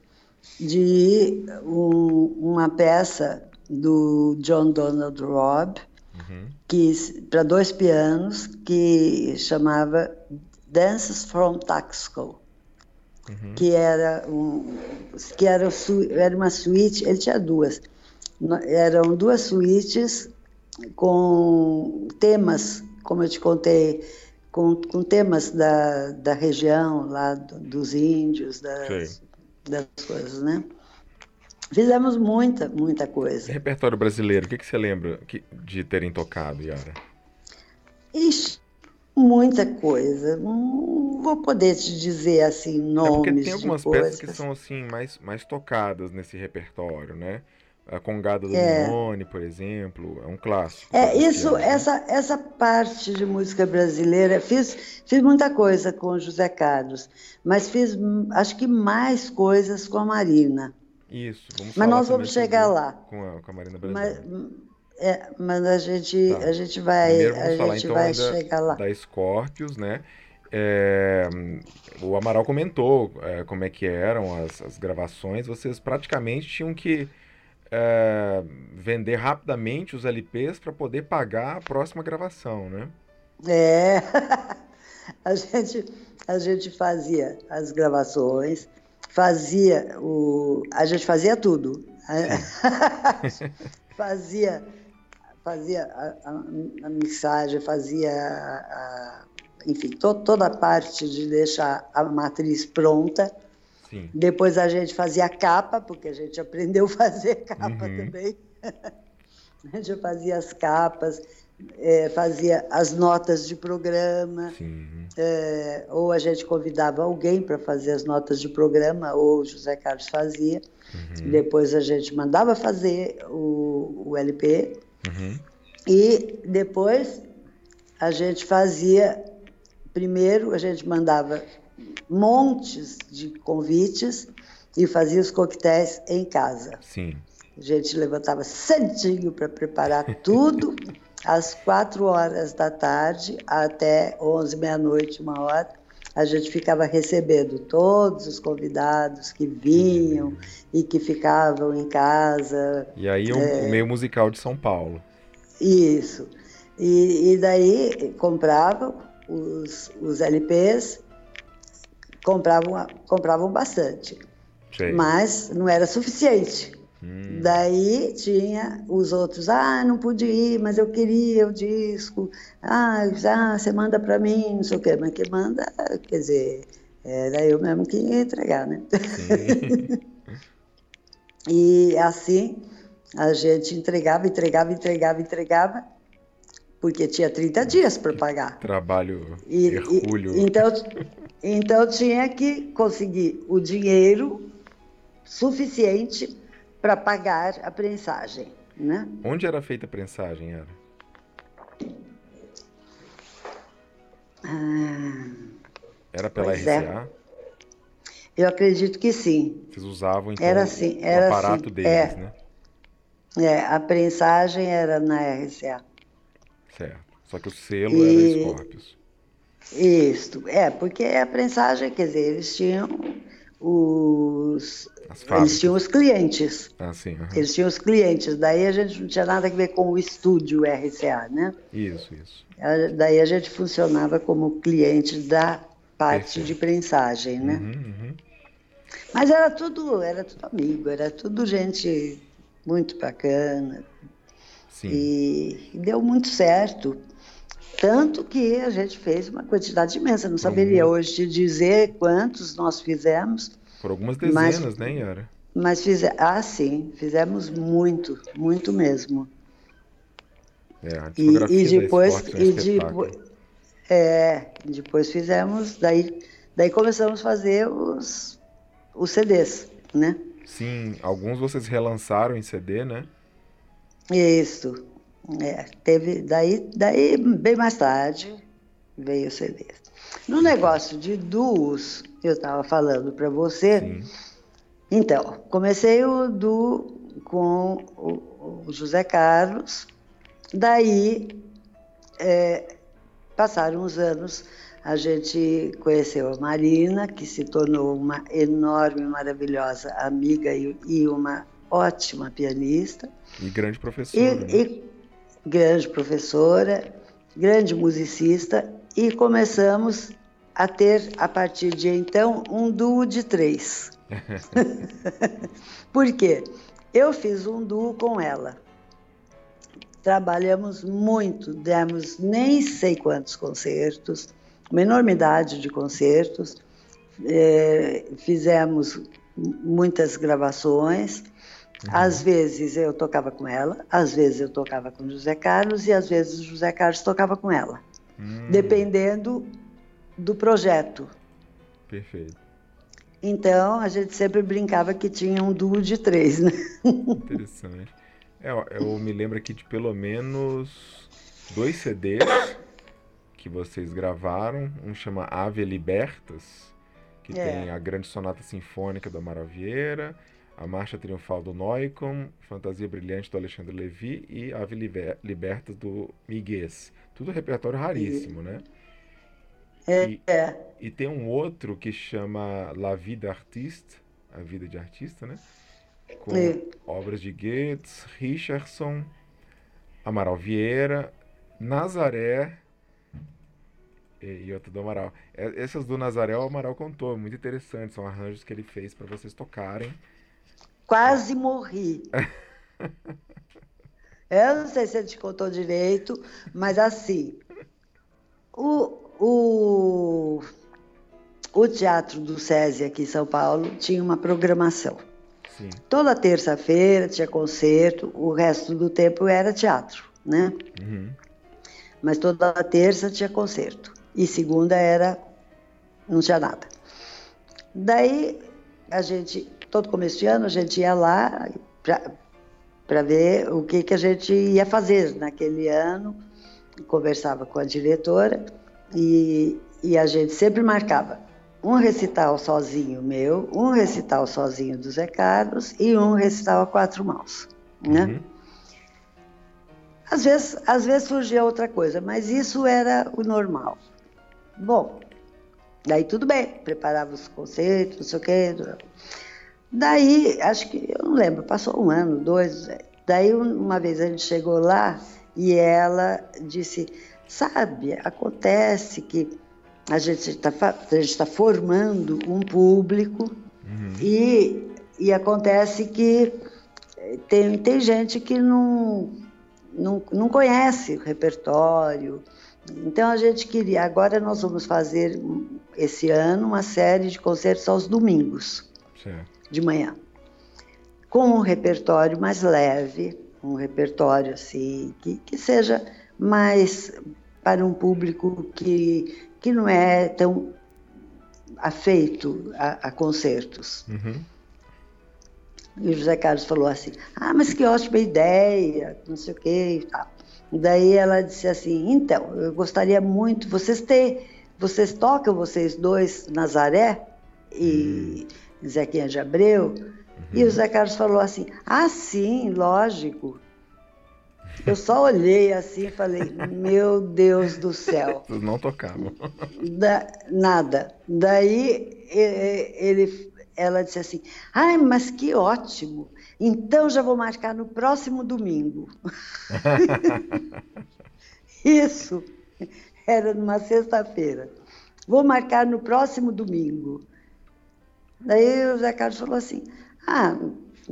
de um, uma peça do John Donald Robb, uhum. que para dois pianos, que chamava Dances from Taxco. Uhum. que era um, que era, era uma suíte, ele tinha duas, eram duas suítes com temas, como eu te contei, com, com temas da, da região, lá do, dos índios, das, das coisas, né? Fizemos muita, muita coisa. Repertório brasileiro, o que, que você lembra de terem tocado, Yara? Ixi, muita coisa. Não vou poder te dizer assim nomes. É porque tem algumas peças que são assim mais, mais tocadas nesse repertório, né? A Congada do é. Leone, por exemplo, é um clássico. É, isso, né? essa, essa parte de música brasileira, fiz, fiz muita coisa com o José Carlos, mas fiz, acho que mais coisas com a Marina. Isso, vamos Mas nós vamos chegar lá. Com a, com a Marina Brasileira. Mas, é, mas a gente, tá. a gente vai, a falar, gente então, vai da, chegar lá. Da Scorpius, né? É, o Amaral comentou é, como é que eram as, as gravações. Vocês praticamente tinham que é, vender rapidamente os LPs para poder pagar a próxima gravação, né? É, [LAUGHS] a gente, a gente fazia as gravações, fazia o, a gente fazia tudo, [LAUGHS] fazia, fazia a, a, a mixagem, fazia, a, enfim, to, toda a parte de deixar a matriz pronta Sim. Depois a gente fazia capa, porque a gente aprendeu a fazer capa uhum. também. [LAUGHS] a gente fazia as capas, é, fazia as notas de programa, é, ou a gente convidava alguém para fazer as notas de programa, ou o José Carlos fazia. Uhum. Depois a gente mandava fazer o, o LP. Uhum. E depois a gente fazia. Primeiro a gente mandava montes de convites e fazia os coquetéis em casa. Sim. A gente levantava cedinho para preparar tudo, [LAUGHS] às quatro horas da tarde até onze, meia-noite, uma hora. A gente ficava recebendo todos os convidados que vinham e que ficavam em casa. E aí o, é... meio musical de São Paulo. Isso. E, e daí compravam os, os LPs compravam, compravam bastante. Sim. Mas não era suficiente. Hum. Daí tinha os outros, ah, não pude ir, mas eu queria o disco. Ah, ah você manda para mim, não sei o quê. Mas que manda, quer dizer, era eu mesmo que ia entregar, né? [LAUGHS] e assim a gente entregava, entregava, entregava, entregava, porque tinha 30 dias para pagar. Trabalho e, hercúleo. E, então, então tinha que conseguir o dinheiro suficiente para pagar a prensagem, né? Onde era feita a prensagem, era? Ah, era pela RCA? É. Eu acredito que sim. Vocês usavam então era assim, era o aparato assim, deles, é, né? É, a prensagem era na RCA. Certo. Só que o selo e... era Scorpius. Isso, é, porque a prensagem, quer dizer, eles tinham os. Eles tinham os clientes. Ah, sim. Uhum. Eles tinham os clientes. Daí a gente não tinha nada a ver com o estúdio RCA, né? Isso, isso. Daí a gente funcionava como cliente da parte Perfeito. de prensagem, né? Uhum, uhum. Mas era tudo, era tudo amigo, era tudo gente muito bacana. Sim. E deu muito certo. Tanto que a gente fez uma quantidade imensa. Não saberia uhum. hoje te dizer quantos nós fizemos. Por algumas dezenas, mas, né, Yara? Mas fizemos. Ah, sim, fizemos muito, muito mesmo. É, a e, e depois, esporte, é um e depois, é, depois fizemos, daí, daí começamos a fazer os, os CDs, né? Sim, alguns vocês relançaram em CD, né? Isso. É, teve, daí, daí, bem mais tarde, veio o CD. No negócio de duos, eu estava falando para você. Sim. Então, comecei o duo com o, o José Carlos, daí é, passaram uns anos, a gente conheceu a Marina, que se tornou uma enorme, maravilhosa amiga e, e uma ótima pianista. E grande professora. E, né? e grande professora, grande musicista, e começamos a ter, a partir de então, um duo de três. [LAUGHS] Por quê? Eu fiz um duo com ela. Trabalhamos muito, demos nem sei quantos concertos, uma enormidade de concertos, é, fizemos muitas gravações. Uhum. Às vezes eu tocava com ela, às vezes eu tocava com José Carlos e às vezes o José Carlos tocava com ela, uhum. dependendo do projeto. Perfeito. Então a gente sempre brincava que tinha um duo de três, né? [LAUGHS] Interessante. É, eu me lembro aqui de pelo menos dois CDs que vocês gravaram. Um chama Ave Libertas, que é. tem a grande sonata sinfônica do Amaral Vieira, a Marcha Triunfal do Noicon, Fantasia Brilhante do Alexandre Levi e Ave Libertas do Miguez. Tudo repertório raríssimo, né? É, e, é. e tem um outro que chama La Vida Artiste, a vida de artista, né? Com é. obras de Goethe, Richardson, Amaral Vieira, Nazaré e, e outro do Amaral. É, essas do Nazaré o Amaral contou, muito interessante, são arranjos que ele fez para vocês tocarem. Quase morri. [LAUGHS] Eu não sei se ele te contou direito, mas assim, o, o, o Teatro do SESI aqui em São Paulo tinha uma programação. Sim. Toda terça-feira tinha concerto, o resto do tempo era teatro, né? Uhum. Mas toda terça tinha concerto. E segunda era. não tinha nada. Daí, a gente, todo começo de ano, a gente ia lá para ver o que, que a gente ia fazer naquele ano, conversava com a diretora e, e a gente sempre marcava um recital sozinho meu, um recital sozinho do Zé Carlos e um recital a quatro mãos, né? Uhum. Às vezes, às vezes surgia outra coisa, mas isso era o normal. Bom, daí tudo bem, preparava os conceitos, não sei o quê. Daí, acho que, eu não lembro, passou um ano, dois. Daí, uma vez a gente chegou lá e ela disse: Sabe, acontece que a gente está tá formando um público uhum. e, e acontece que tem, tem gente que não, não, não conhece o repertório. Então a gente queria, agora nós vamos fazer esse ano uma série de concertos aos domingos, certo. De manhã, com um repertório mais leve, um repertório assim, que, que seja mais para um público que, que não é tão afeito a, a concertos. Uhum. E o José Carlos falou assim: Ah, mas que ótima ideia, não sei o quê e tal. Daí ela disse assim: Então, eu gostaria muito, vocês têm, vocês tocam, vocês dois, Nazaré e uhum. Zequinha de Abreu. Uhum. E o José Carlos falou assim: Ah, sim, lógico. Eu só olhei assim e falei, meu Deus do céu. [LAUGHS] Não tocavam. Da, nada. Daí ele, ela disse assim, ai, mas que ótimo. Então já vou marcar no próximo domingo. [LAUGHS] Isso era numa sexta-feira. Vou marcar no próximo domingo. Daí o Zé Carlos falou assim, ah,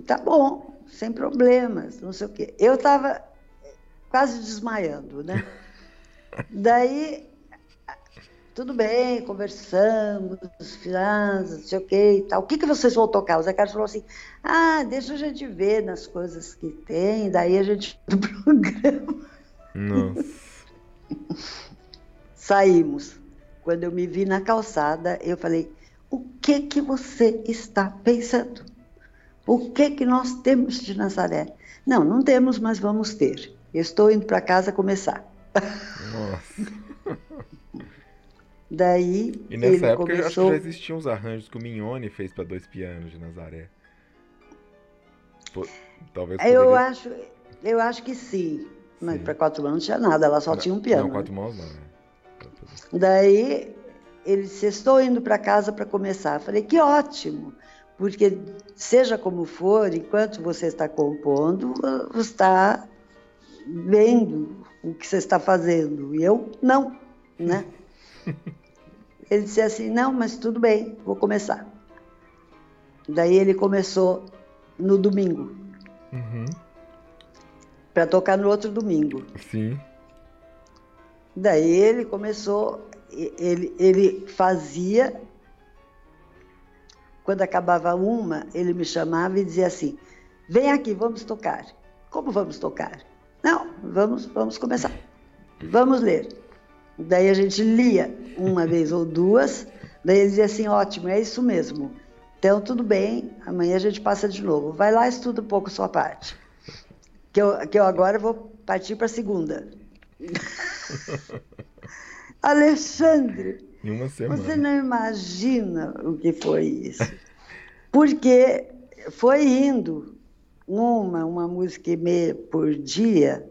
tá bom, sem problemas, não sei o quê. Eu estava quase desmaiando, né? [LAUGHS] Daí, tudo bem, conversamos, finanças, não sei o que e tal. O que, que vocês vão tocar? O Zé Carlos falou assim, ah, deixa a gente ver nas coisas que tem, daí a gente [LAUGHS] do programa. Nossa. [LAUGHS] Saímos. Quando eu me vi na calçada, eu falei: "O que que você está pensando? O que que nós temos de Nazaré?" Não, não temos, mas vamos ter. estou indo para casa começar. Nossa. [LAUGHS] Daí E nessa ele época eu acho que começou. já existiam os arranjos que o Mignone fez para dois pianos de Nazaré. Talvez Eu poderia- acho, eu acho que sim. Mas para quatro mãos não tinha nada, ela só tinha um piano. Não, né? quatro mãos não, né? Daí ele disse: Estou indo para casa para começar. Eu falei: Que ótimo, porque seja como for, enquanto você está compondo, você está vendo o que você está fazendo. E eu não, né? [LAUGHS] Ele disse assim: Não, mas tudo bem, vou começar. Daí ele começou no domingo, Uhum. para tocar no outro domingo. Sim. Daí ele começou, ele, ele fazia, quando acabava uma, ele me chamava e dizia assim: vem aqui, vamos tocar. Como vamos tocar? Não, vamos, vamos começar. Vamos ler. Daí a gente lia uma [LAUGHS] vez ou duas, daí ele dizia assim: ótimo, é isso mesmo. Então tudo bem, amanhã a gente passa de novo. Vai lá, estuda um pouco a sua parte. Que eu, que eu agora vou partir para a segunda. [LAUGHS] Alexandre, Em uma semana. você não imagina o que foi isso. Porque foi indo uma, uma música e meia por dia.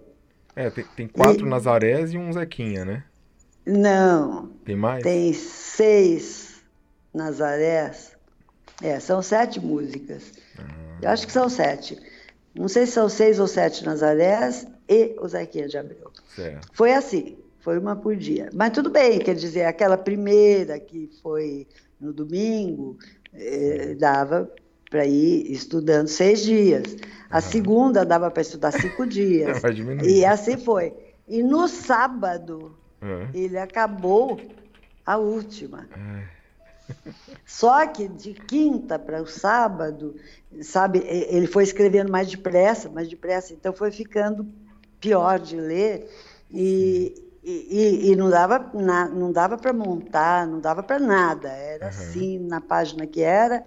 É, tem, tem quatro E- Nazarés e um Zequinha, né? Não, Tem mais? tem seis Nazarés. É, são sete músicas. Eu acho que são sete. Não sei se são seis ou sete Nazarés e o Zequinha de Abreu. Certo. Foi assim, foi uma por dia. Mas tudo bem, quer dizer, aquela primeira que foi no domingo, eh, dava para ir estudando seis dias. A segunda dava para estudar cinco [LAUGHS] dias. E assim foi. E no sábado, É. ele acabou a última. Ai, [LAUGHS] Só que de quinta para o sábado, sabe, ele foi escrevendo mais depressa, mais depressa, então foi ficando pior de ler e, e, e- e não dava, na- não dava para montar, não dava para nada, era Aham. assim na página que era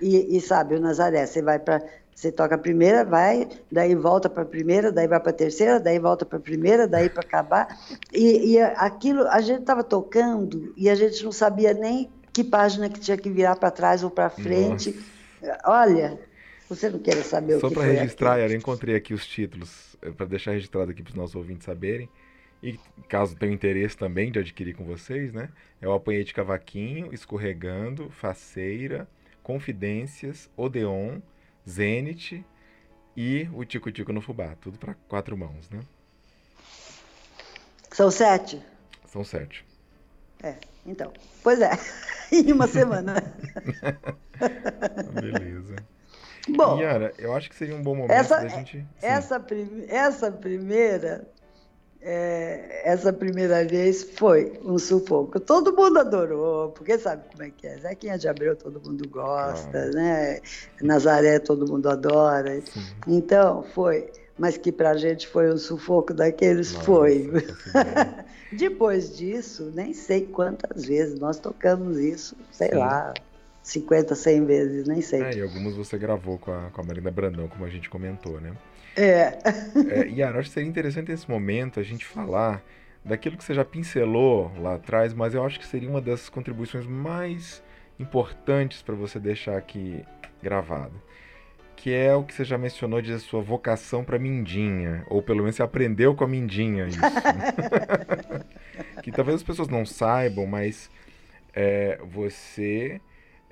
e, e, sabe, o Nazaré, você vai para você toca a primeira, vai, daí volta para a primeira, daí vai para a terceira, daí volta para a primeira, daí para acabar. E, e aquilo, a gente estava tocando e a gente não sabia nem que página que tinha que virar para trás ou para frente. Olha, você não quer saber Só o que para foi registrar, aquilo. eu encontrei aqui os títulos, para deixar registrado aqui para os nossos ouvintes saberem. E caso tenham interesse também de adquirir com vocês, né? É o Apanhei de Cavaquinho, Escorregando, Faceira, Confidências, Odeon, Zenit e o Tico Tico no Fubá. Tudo para quatro mãos, né? São sete? São sete. É, então. Pois é, [LAUGHS] em uma semana. [LAUGHS] Beleza. Bom, Yara, eu acho que seria um bom momento essa, da gente. Sim. essa, prim- essa primeira. É, essa primeira vez foi um sufoco. Todo mundo adorou, porque sabe como é que é. Zequinha de Abreu todo mundo gosta, Claro. né? Nazaré todo mundo adora. Sim. Então, foi. Mas que pra gente foi um sufoco daqueles, Nossa, foi. [LAUGHS] Depois disso, nem sei quantas vezes nós tocamos isso, sei Sim. lá, 50, 100 vezes, nem sei. É, e algumas você gravou com a, com a Marina Brandão, como a gente comentou, né? É. É, Yara, acho que seria interessante nesse momento a gente falar daquilo que você já pincelou lá atrás, mas eu acho que seria uma das contribuições mais importantes para você deixar aqui gravado. Que é o que você já mencionou de sua vocação para Mindinha, ou pelo menos você aprendeu com a Mindinha isso. né? [LAUGHS] que talvez as pessoas não saibam, mas é, você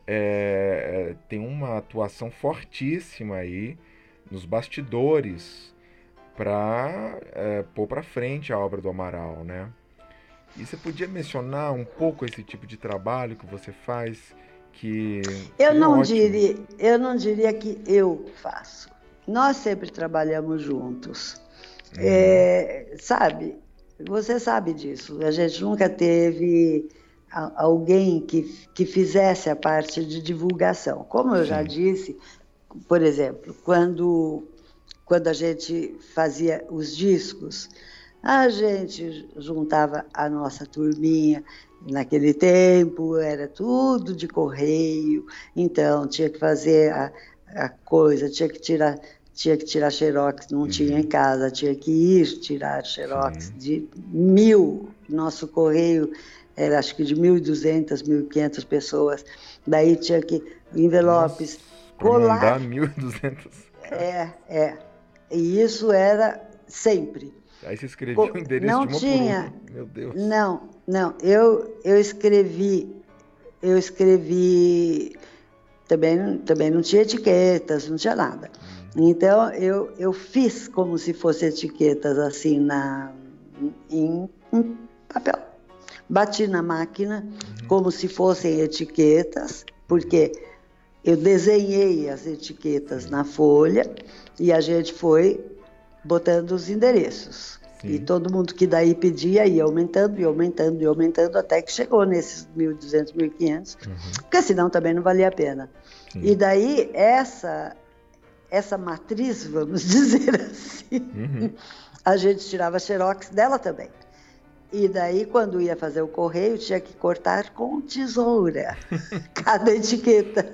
é, é, tem uma atuação fortíssima aí nos bastidores para pôr para frente a obra do Amaral, né? E você podia mencionar um pouco esse tipo de trabalho que você faz, que Eu seria não, ótimo. diria, eu não diria que eu faço. Nós sempre trabalhamos juntos. Uhum. É, sabe, você sabe disso. A gente nunca teve alguém que, que fizesse a parte de divulgação. Como eu já Sim. disse, por exemplo, quando, quando a gente fazia os discos, A gente juntava a nossa turminha. Naquele tempo era tudo de correio, então tinha que fazer a, a coisa, tinha que tirar tinha que tirar xerox, não uhum. tinha em casa, tinha que ir tirar xerox Sim. de mil. Nosso correio era acho que de 1.200, 1.500 pessoas. Daí tinha que envelopes Colar. 1.200. [LAUGHS] É, é. E isso era sempre. Aí você escrevia o endereço não de uma tinha, por Meu Deus. Não, não. Eu, eu escrevi, eu escrevi também, também não tinha etiquetas, não tinha nada. Hum. Então eu, eu fiz como se fosse etiquetas assim na, em, em papel. Bati na máquina uhum. como se fossem etiquetas, porque eu desenhei as etiquetas na folha e a gente foi botando os endereços. Sim. E todo mundo que daí pedia ia aumentando, e aumentando, e aumentando, até que chegou nesses 1.200, 1.500, uhum. porque senão também não valia a pena. Sim. E daí essa, essa matriz, vamos [LAUGHS] dizer assim, uhum. a gente tirava xerox dela também. E daí, quando ia fazer o correio, tinha que cortar com tesoura [LAUGHS] cada etiqueta.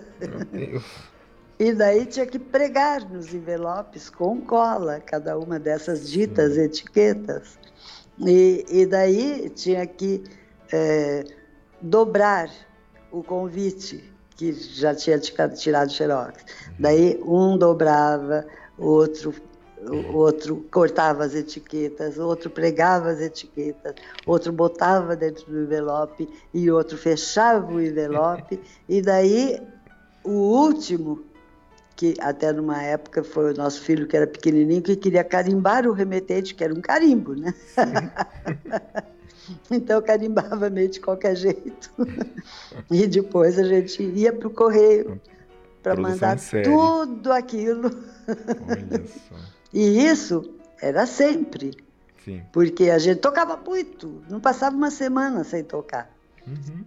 E daí tinha que pregar nos envelopes com cola cada uma dessas ditas etiquetas. E, e, daí tinha que é, dobrar o convite, que já tinha tirado xerox. Daí um dobrava, o outro outro cortava as etiquetas, outro pregava as etiquetas, outro botava dentro do envelope e outro fechava o envelope. [LAUGHS] e daí o último que até numa época foi o nosso filho que era pequenininho que queria carimbar o remetente, que era um carimbo, né? [LAUGHS] então carimbava meio de qualquer jeito. e depois a gente ia para o correio para mandar tudo aquilo. Olha só. E isso era sempre. Sim. Porque a gente tocava muito, não passava uma semana sem tocar. Uhum.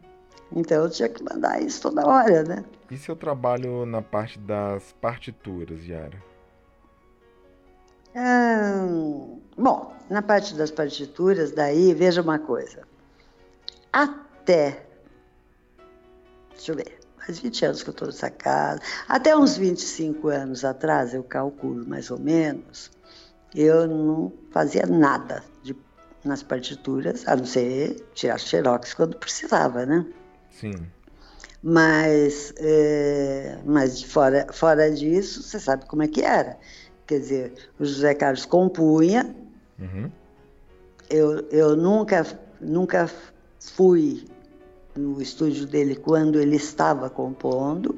Então eu tinha que mandar isso toda hora, né? E seu trabalho na parte das partituras, Yara? Hum, bom, na parte das partituras, daí, veja uma coisa. Até, deixa eu ver, faz 20 anos que eu estou nessa casa, até uns 25 anos atrás, eu calculo mais ou menos, eu não fazia nada de, nas partituras, a não ser tirar xerox quando precisava, né? Sim. Mas, é, mas fora, fora disso, você sabe como é que era. Quer dizer, o José Carlos compunha, uhum. eu, eu nunca, nunca fui no estúdio dele quando ele estava compondo,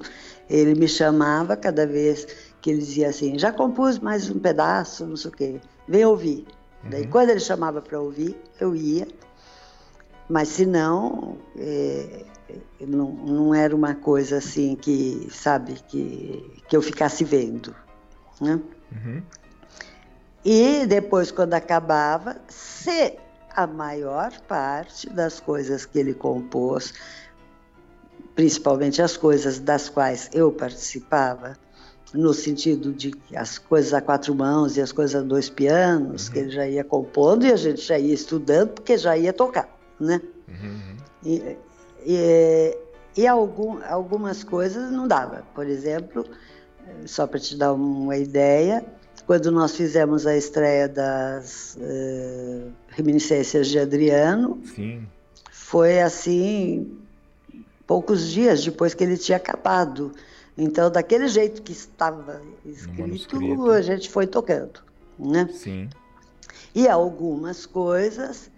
ele me chamava cada vez que ele dizia assim, já compus mais um pedaço, não sei o quê, vem ouvir. Uhum. Daí quando ele chamava para ouvir, eu ia, mas se não, é, não, não era uma coisa assim que, sabe, que, que eu ficasse vendo. Né? Uhum. E depois, quando acabava, se a maior parte das coisas que ele compôs, principalmente as coisas das quais eu participava, no sentido de as coisas a quatro mãos e as coisas a dois pianos, uhum. que ele já ia compondo e a gente já ia estudando, porque já ia tocar, né? Uhum. E, e, e algum, algumas coisas não dava. Por exemplo, só para te dar uma ideia, quando nós fizemos a estreia das uh, Reminiscências de Adriano, Sim. foi assim, poucos dias depois que ele tinha acabado. Então, daquele jeito que estava escrito, a gente foi tocando, né? Sim. E algumas coisas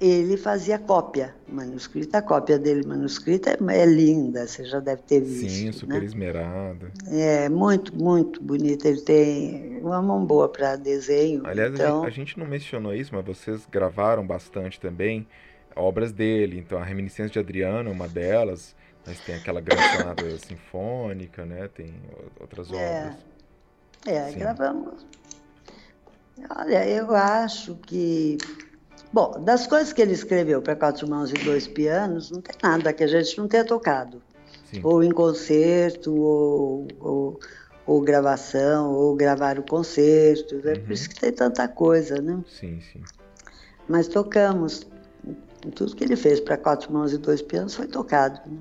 ele fazia cópia manuscrita. A cópia dele manuscrita é, linda, você já deve ter visto. Sim, super né? esmerada. É, muito, muito bonita. Ele tem uma mão boa para desenho. Aliás, então... a gente não mencionou isso, mas vocês gravaram bastante também obras dele. Então, a Reminiscência de Adriano é uma delas, mas tem aquela grande sonata [COUGHS] sinfônica, né? Tem outras é. obras. É, Sim. gravamos. Olha, eu acho que Bom, das coisas que ele escreveu para quatro mãos e dois pianos, não tem nada que a gente não tenha tocado. Sim. Ou em concerto, ou, ou, ou, gravação, ou gravar o concerto. É por uhum. isso que tem tanta coisa, né? Sim, sim. mas tocamos. Tudo que ele fez para quatro mãos e dois pianos foi tocado. Né?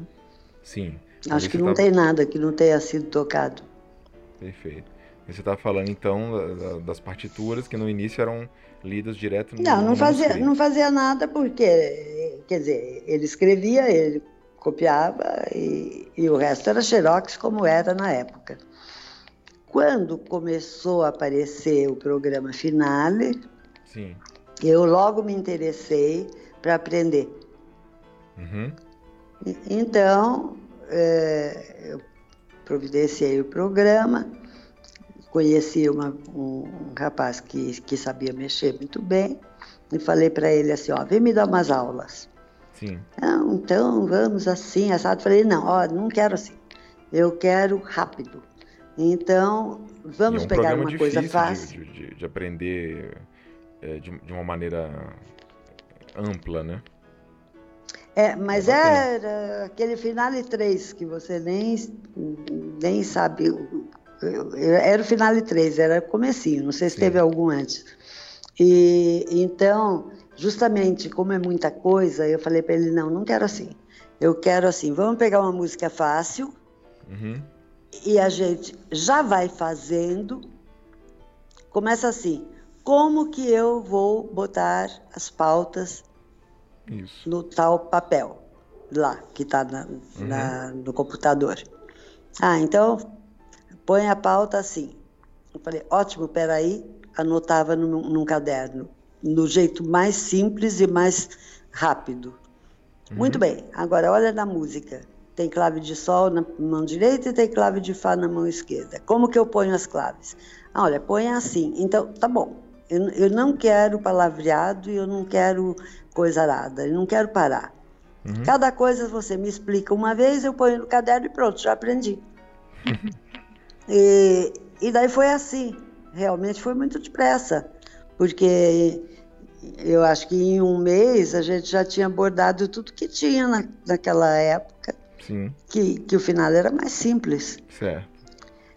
Sim. Acho que não tá... tem nada que não tenha sido tocado. Perfeito. E você está falando então das partituras que no início eram lidas direto no Não, não fazia, não fazia nada porque, quer dizer, ele escrevia, ele copiava e, e o resto era xerox como era na época. Quando começou a aparecer o programa Finale, Sim. eu logo me interessei para aprender. Uhum. Então, é, eu providenciei o programa, conheci uma, um, um, rapaz que, que sabia mexer muito bem e falei para ele assim, ó, vem me dar umas aulas. Sim. Então vamos assim, assado. Falei, não, ó, não quero assim, eu quero rápido. Então, vamos é um pegar uma coisa fácil. De, de, de aprender é, de, de, uma maneira ampla, né? É, mas era aquele finale 3 que você nem, nem sabe. Era o finale 3, era comecinho, não sei se Sim. teve algum antes. E então, justamente como é muita coisa, eu falei para ele, não, não quero assim. Eu quero assim, vamos pegar uma música fácil, uhum e a gente já vai fazendo. Começa assim: como que eu vou botar as pautas Isso. no tal papel lá que está uhum. no computador? Ah, então põe a pauta assim. Eu falei: ótimo, peraí. Anotava num, num caderno, no jeito mais simples e mais rápido. Uhum. Muito bem, agora olha na música tem clave de sol na mão direita e tem clave de fá na mão esquerda. Como que eu ponho as claves? Ah, olha, põe assim. Então, tá bom. Eu, eu não quero palavreado e eu não quero coisa arada. Eu não quero parar. Uhum. Cada coisa você me explica uma vez, eu ponho no caderno e pronto, já aprendi. [LAUGHS] e, e daí foi assim. Realmente foi muito depressa. Porque eu acho que em um mês a gente já tinha abordado tudo que tinha na, naquela época Sim. Que, que o final era mais simples. Certo.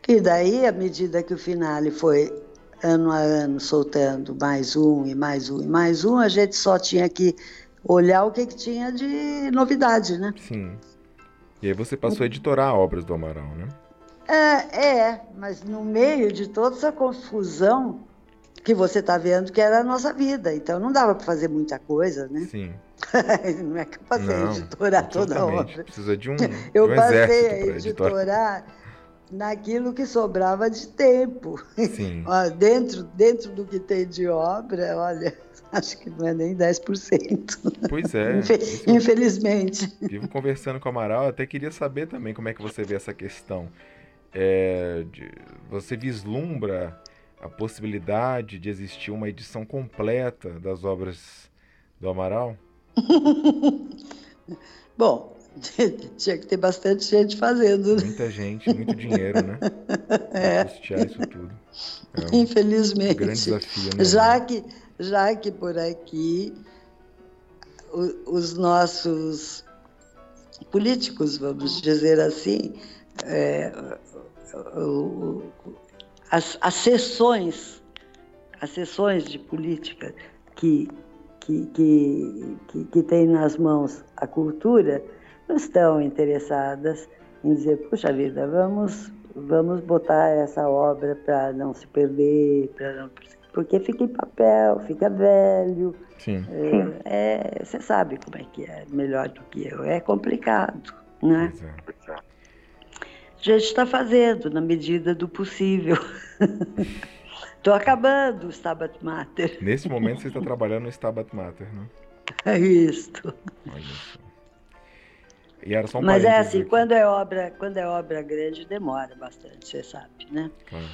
E daí, à medida que o finale foi ano a ano soltando mais um e mais um e mais um, a gente só tinha que olhar o que, que tinha de novidade, né? Sim. E aí você passou a editorar obras do Amaral, né? É, é, mas no meio de toda essa confusão que você está vendo que era a nossa vida, então não dava para fazer muita coisa, né? Sim. [LAUGHS] não é que eu passei não, a editorar toda a obra. Precisa de um, [LAUGHS] eu de um passei a editorar naquilo que sobrava de tempo. Sim. [LAUGHS] Dentro, dentro do que tem de obra, olha, acho que não é nem 10%. Pois é. Infelizmente. Vivo conversando com o Amaral, até queria saber também como é que você vê essa questão. É, de, você vislumbra a possibilidade de existir uma edição completa das obras do Amaral? [LAUGHS] Bom, [LAUGHS] tinha que ter bastante gente fazendo. Né? Muita gente, muito dinheiro, né? [LAUGHS] É. Custear isso tudo. É um Infelizmente. grande desafio, né? Já que, já que por aqui os nossos políticos, vamos dizer assim, é, o, as, as sessões, as sessões de política que que, que, que, que tem nas mãos a cultura não estão interessadas em dizer, puxa vida, vamos, vamos botar essa obra para não se perder, não, porque fica em papel, fica velho. Sim. É, é, você sabe como é que é, melhor do que eu. É complicado, né? É. A gente está fazendo na medida do possível. [LAUGHS] Estou acabando o Stabat Mater. Nesse momento você está trabalhando no Stabat Mater, né? É. Olha só. E era só um Mas é assim, quando é obra, quando é obra grande demora bastante, você sabe, né? Claro.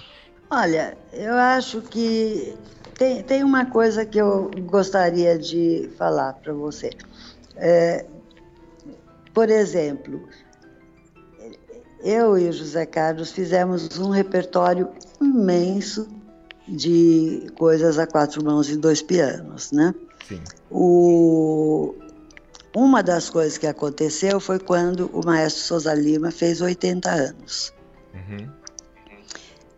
Olha, eu acho que tem, tem uma coisa que eu gostaria de falar para você. É, por exemplo, eu e o José Carlos fizemos um repertório imenso de coisas a quatro mãos e dois pianos, né? Sim. O, uma das coisas que aconteceu foi quando o maestro Souza Lima fez 80 anos. Uhum.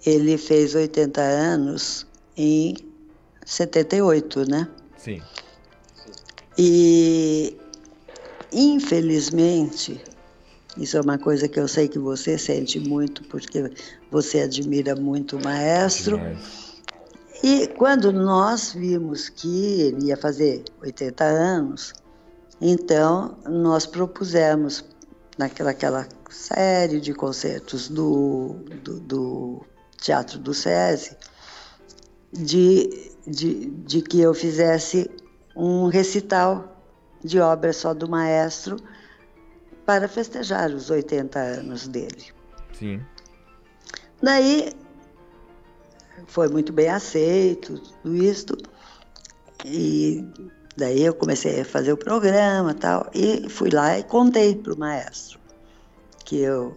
Ele fez 80 anos em 78, né? Sim. E, infelizmente, isso é uma coisa que eu sei que você sente muito, porque você admira muito o maestro. Demais. E quando nós vimos que ele ia fazer 80 anos, então nós propusemos naquela aquela série de concertos do, do, do Teatro do SESI de, de, de que eu fizesse um recital de obras só do maestro para festejar os 80 anos dele. Sim. Daí foi muito bem aceito, tudo isso. E daí eu comecei a fazer o programa tal, e fui lá e contei para o maestro que eu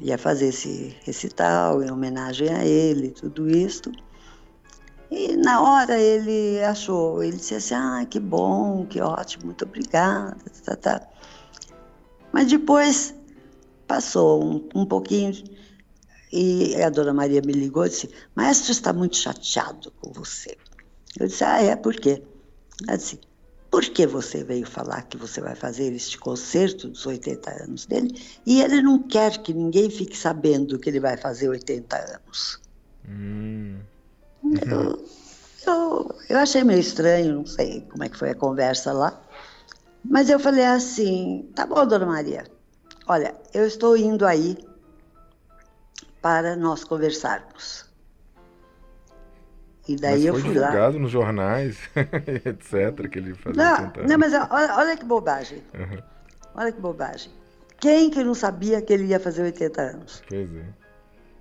ia fazer esse recital em homenagem a ele, tudo isso. E na hora ele achou, ele disse assim, ah, que bom, que ótimo, muito obrigada, tá, tá. Mas depois passou um, um pouquinho e a dona Maria me ligou e disse: Maestro está muito chateado com você. Eu disse: Ah, é? Por quê? Ela disse: Por que você veio falar que você vai fazer este concerto dos 80 anos dele e ele não quer que ninguém fique sabendo que ele vai fazer 80 anos? Hum. Eu, eu, eu achei meio estranho, não sei como é que foi a conversa lá. Mas eu falei assim: Tá bom, dona Maria. Olha, eu estou indo aí para nós conversarmos. E daí eu fui divulgado lá. nos jornais, [LAUGHS] etc, que ele fazia. Não, não mas olha, olha, que bobagem. Uhum. Olha que bobagem. Quem que não sabia que ele ia fazer 80 anos? Pois é.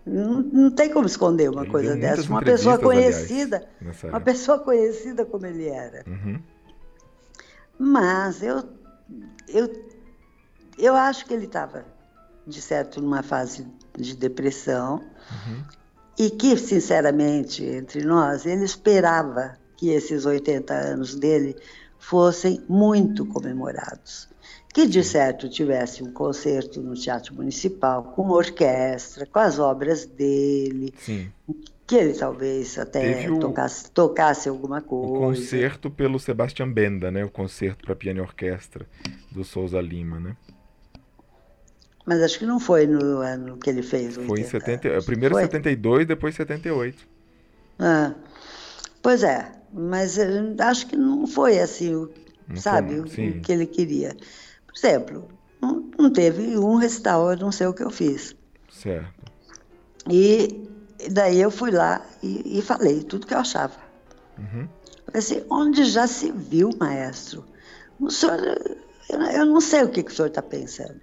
Não, não tem como esconder uma ele coisa dessa. Uma pessoa conhecida, aliás, uma pessoa conhecida como ele era. Uhum. Mas eu, eu, eu acho que ele estava, de certo, numa fase de depressão uhum. e que, sinceramente, entre nós, ele esperava que esses 80 anos dele fossem muito comemorados. Que, de certo, tivesse um concerto no Teatro Municipal, com orquestra, com as obras dele, Sim. Que ele talvez até o, tocasse, tocasse, alguma coisa. O concerto pelo Sebastian Benda, né? o concerto para piano e orquestra do Souza Lima, né? Mas acho que não foi no ano que ele fez. Foi em 70, primeiro foi? 72, depois 78. Ah, pois é, mas acho que não foi assim, não sabe, foi, o que ele queria. Por exemplo, não, não teve um recital, eu não sei o que eu fiz. Certo. E daí eu fui lá e, e falei tudo que eu achava. Uhum. Falei assim, onde já se viu, maestro? O senhor, eu, eu não sei o que, que o senhor está pensando.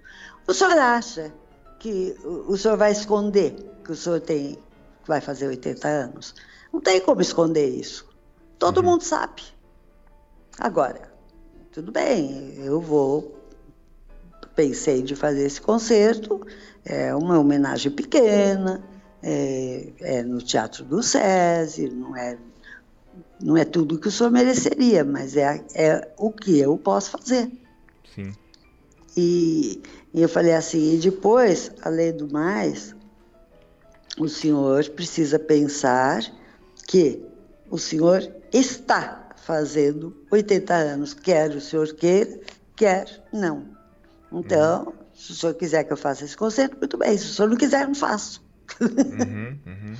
O senhor acha que o senhor vai esconder que o senhor tem, vai fazer 80 anos? Não tem como esconder isso. Todo uhum. mundo sabe. Agora, tudo bem, eu vou. Pensei de fazer esse concerto, é uma homenagem pequena, é, é no Teatro do SESI, não é, não é tudo que o senhor mereceria, mas é, é o que eu posso fazer. Sim. E, e eu falei assim, e depois, além do mais, o senhor precisa pensar que o senhor está fazendo 80 anos, quer o senhor queira, quer não. Então, uhum. se o senhor quiser que eu faça esse concerto, muito bem. Se o senhor não quiser, não faço. Uhum, uhum.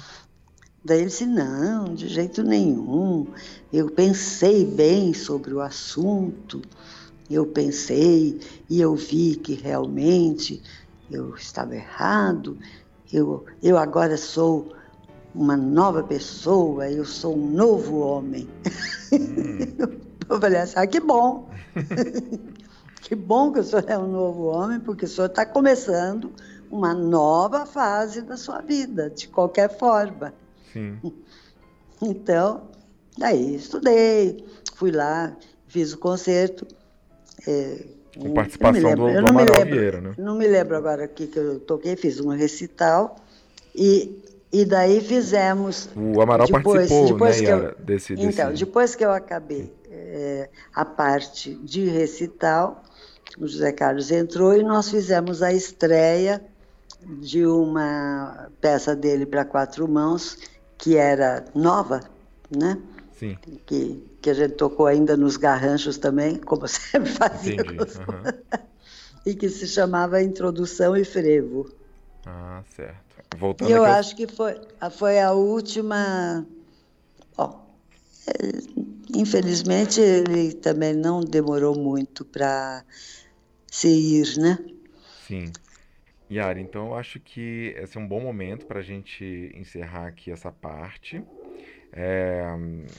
Daí ele disse: não, de jeito nenhum. Eu pensei bem sobre o assunto eu pensei e eu vi que realmente eu estava errado, eu, eu agora sou uma nova pessoa, eu sou um novo homem. Hum. [LAUGHS] eu falei assim, ah, que bom. [LAUGHS] [LAUGHS] que bom que o senhor é um novo homem, porque o senhor está começando uma nova fase da sua vida, de qualquer forma. Sim. [LAUGHS] Então, daí estudei, fui lá, fiz o concerto é, Com participação do, do Amaral lembro, Vieira, né? Não me lembro agora o que, que eu toquei, fiz um recital e, e daí fizemos. O Amaral depois, participou, depois né, Yara, eu, desse, desse. Então, depois que eu acabei é, a parte de recital, o José Carlos entrou e nós fizemos a estreia de uma peça dele para quatro mãos, que era nova, né? Sim. Que, que a gente tocou ainda nos garranchos também, como [LAUGHS] sempre fazia. Entendi. Uhum. [LAUGHS] e que se chamava Introdução e Frevo. Ah, certo. Voltando e eu acho que foi, foi a última. Bom, infelizmente ele também não demorou muito para se ir, né? Sim. Yara, então eu acho que esse é um bom momento para a gente encerrar aqui essa parte. É,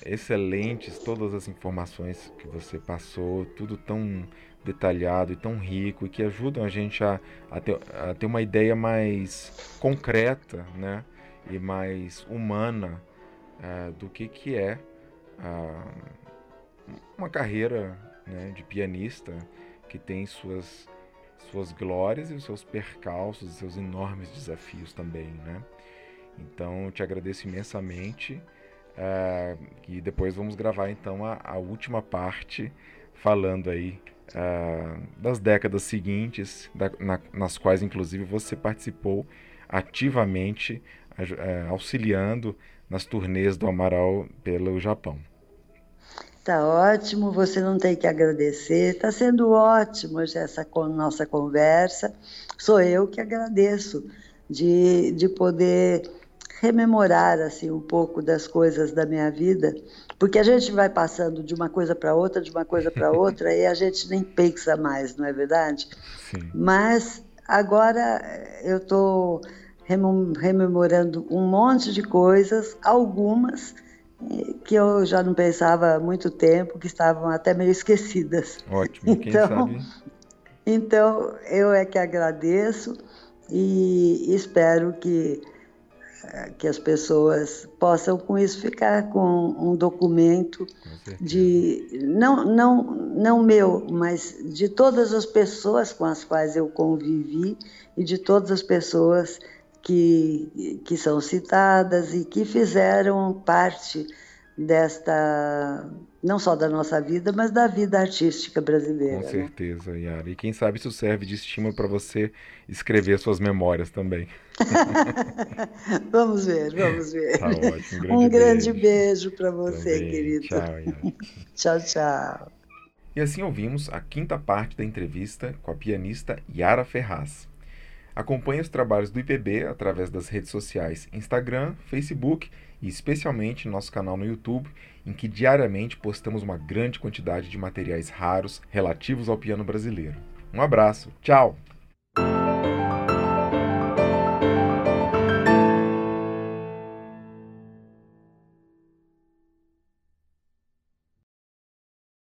excelentes todas as informações que você passou, tudo tão detalhado e tão rico e que ajudam a gente a, a, ter, a ter uma ideia mais concreta né, e mais humana uh, do que, que é uh, uma carreira né, de pianista que tem suas, suas glórias e os seus percalços, e seus enormes desafios também. Né? Então, eu te agradeço imensamente. Uh, e depois vamos gravar então a, a última parte falando aí uh, das décadas seguintes, da, na, nas quais inclusive você participou ativamente, uh, auxiliando nas turnês do Amaral pelo Japão. Tá ótimo, você não tem que agradecer. Tá sendo ótimo essa nossa conversa. Sou eu que agradeço de, de poder rememorar assim um pouco das coisas da minha vida, porque a gente vai passando de uma coisa para outra, de uma coisa para [LAUGHS] outra, e a gente nem pensa mais, não é verdade? Sim. Mas agora eu estou rememorando um monte de coisas, algumas eh, que eu já não pensava há muito tempo, que estavam até meio [LAUGHS] esquecidas. Ótimo, quem então, sabe? Então, eu é que agradeço e espero que que as pessoas possam com isso ficar com um documento de não não não meu, mas de todas as pessoas com as quais eu convivi e de todas as pessoas que que são citadas e que fizeram parte desta não só da nossa vida, mas da vida artística brasileira. Com né? certeza, né? Yara. E quem sabe isso serve de estímulo para você escrever suas memórias também. [LAUGHS] vamos ver, vamos ver. Tá ótimo. Um grande um grande beijo, beijo para você, também. querido. Tchau, Yara. [LAUGHS] tchau, tchau. E assim ouvimos a quinta parte da entrevista com a pianista Yara Ferraz. Acompanhe os trabalhos do IPB através das redes sociais Instagram, Facebook e especialmente nosso canal no YouTube, em que diariamente postamos uma grande quantidade de materiais raros relativos ao piano brasileiro. Um abraço, tchau!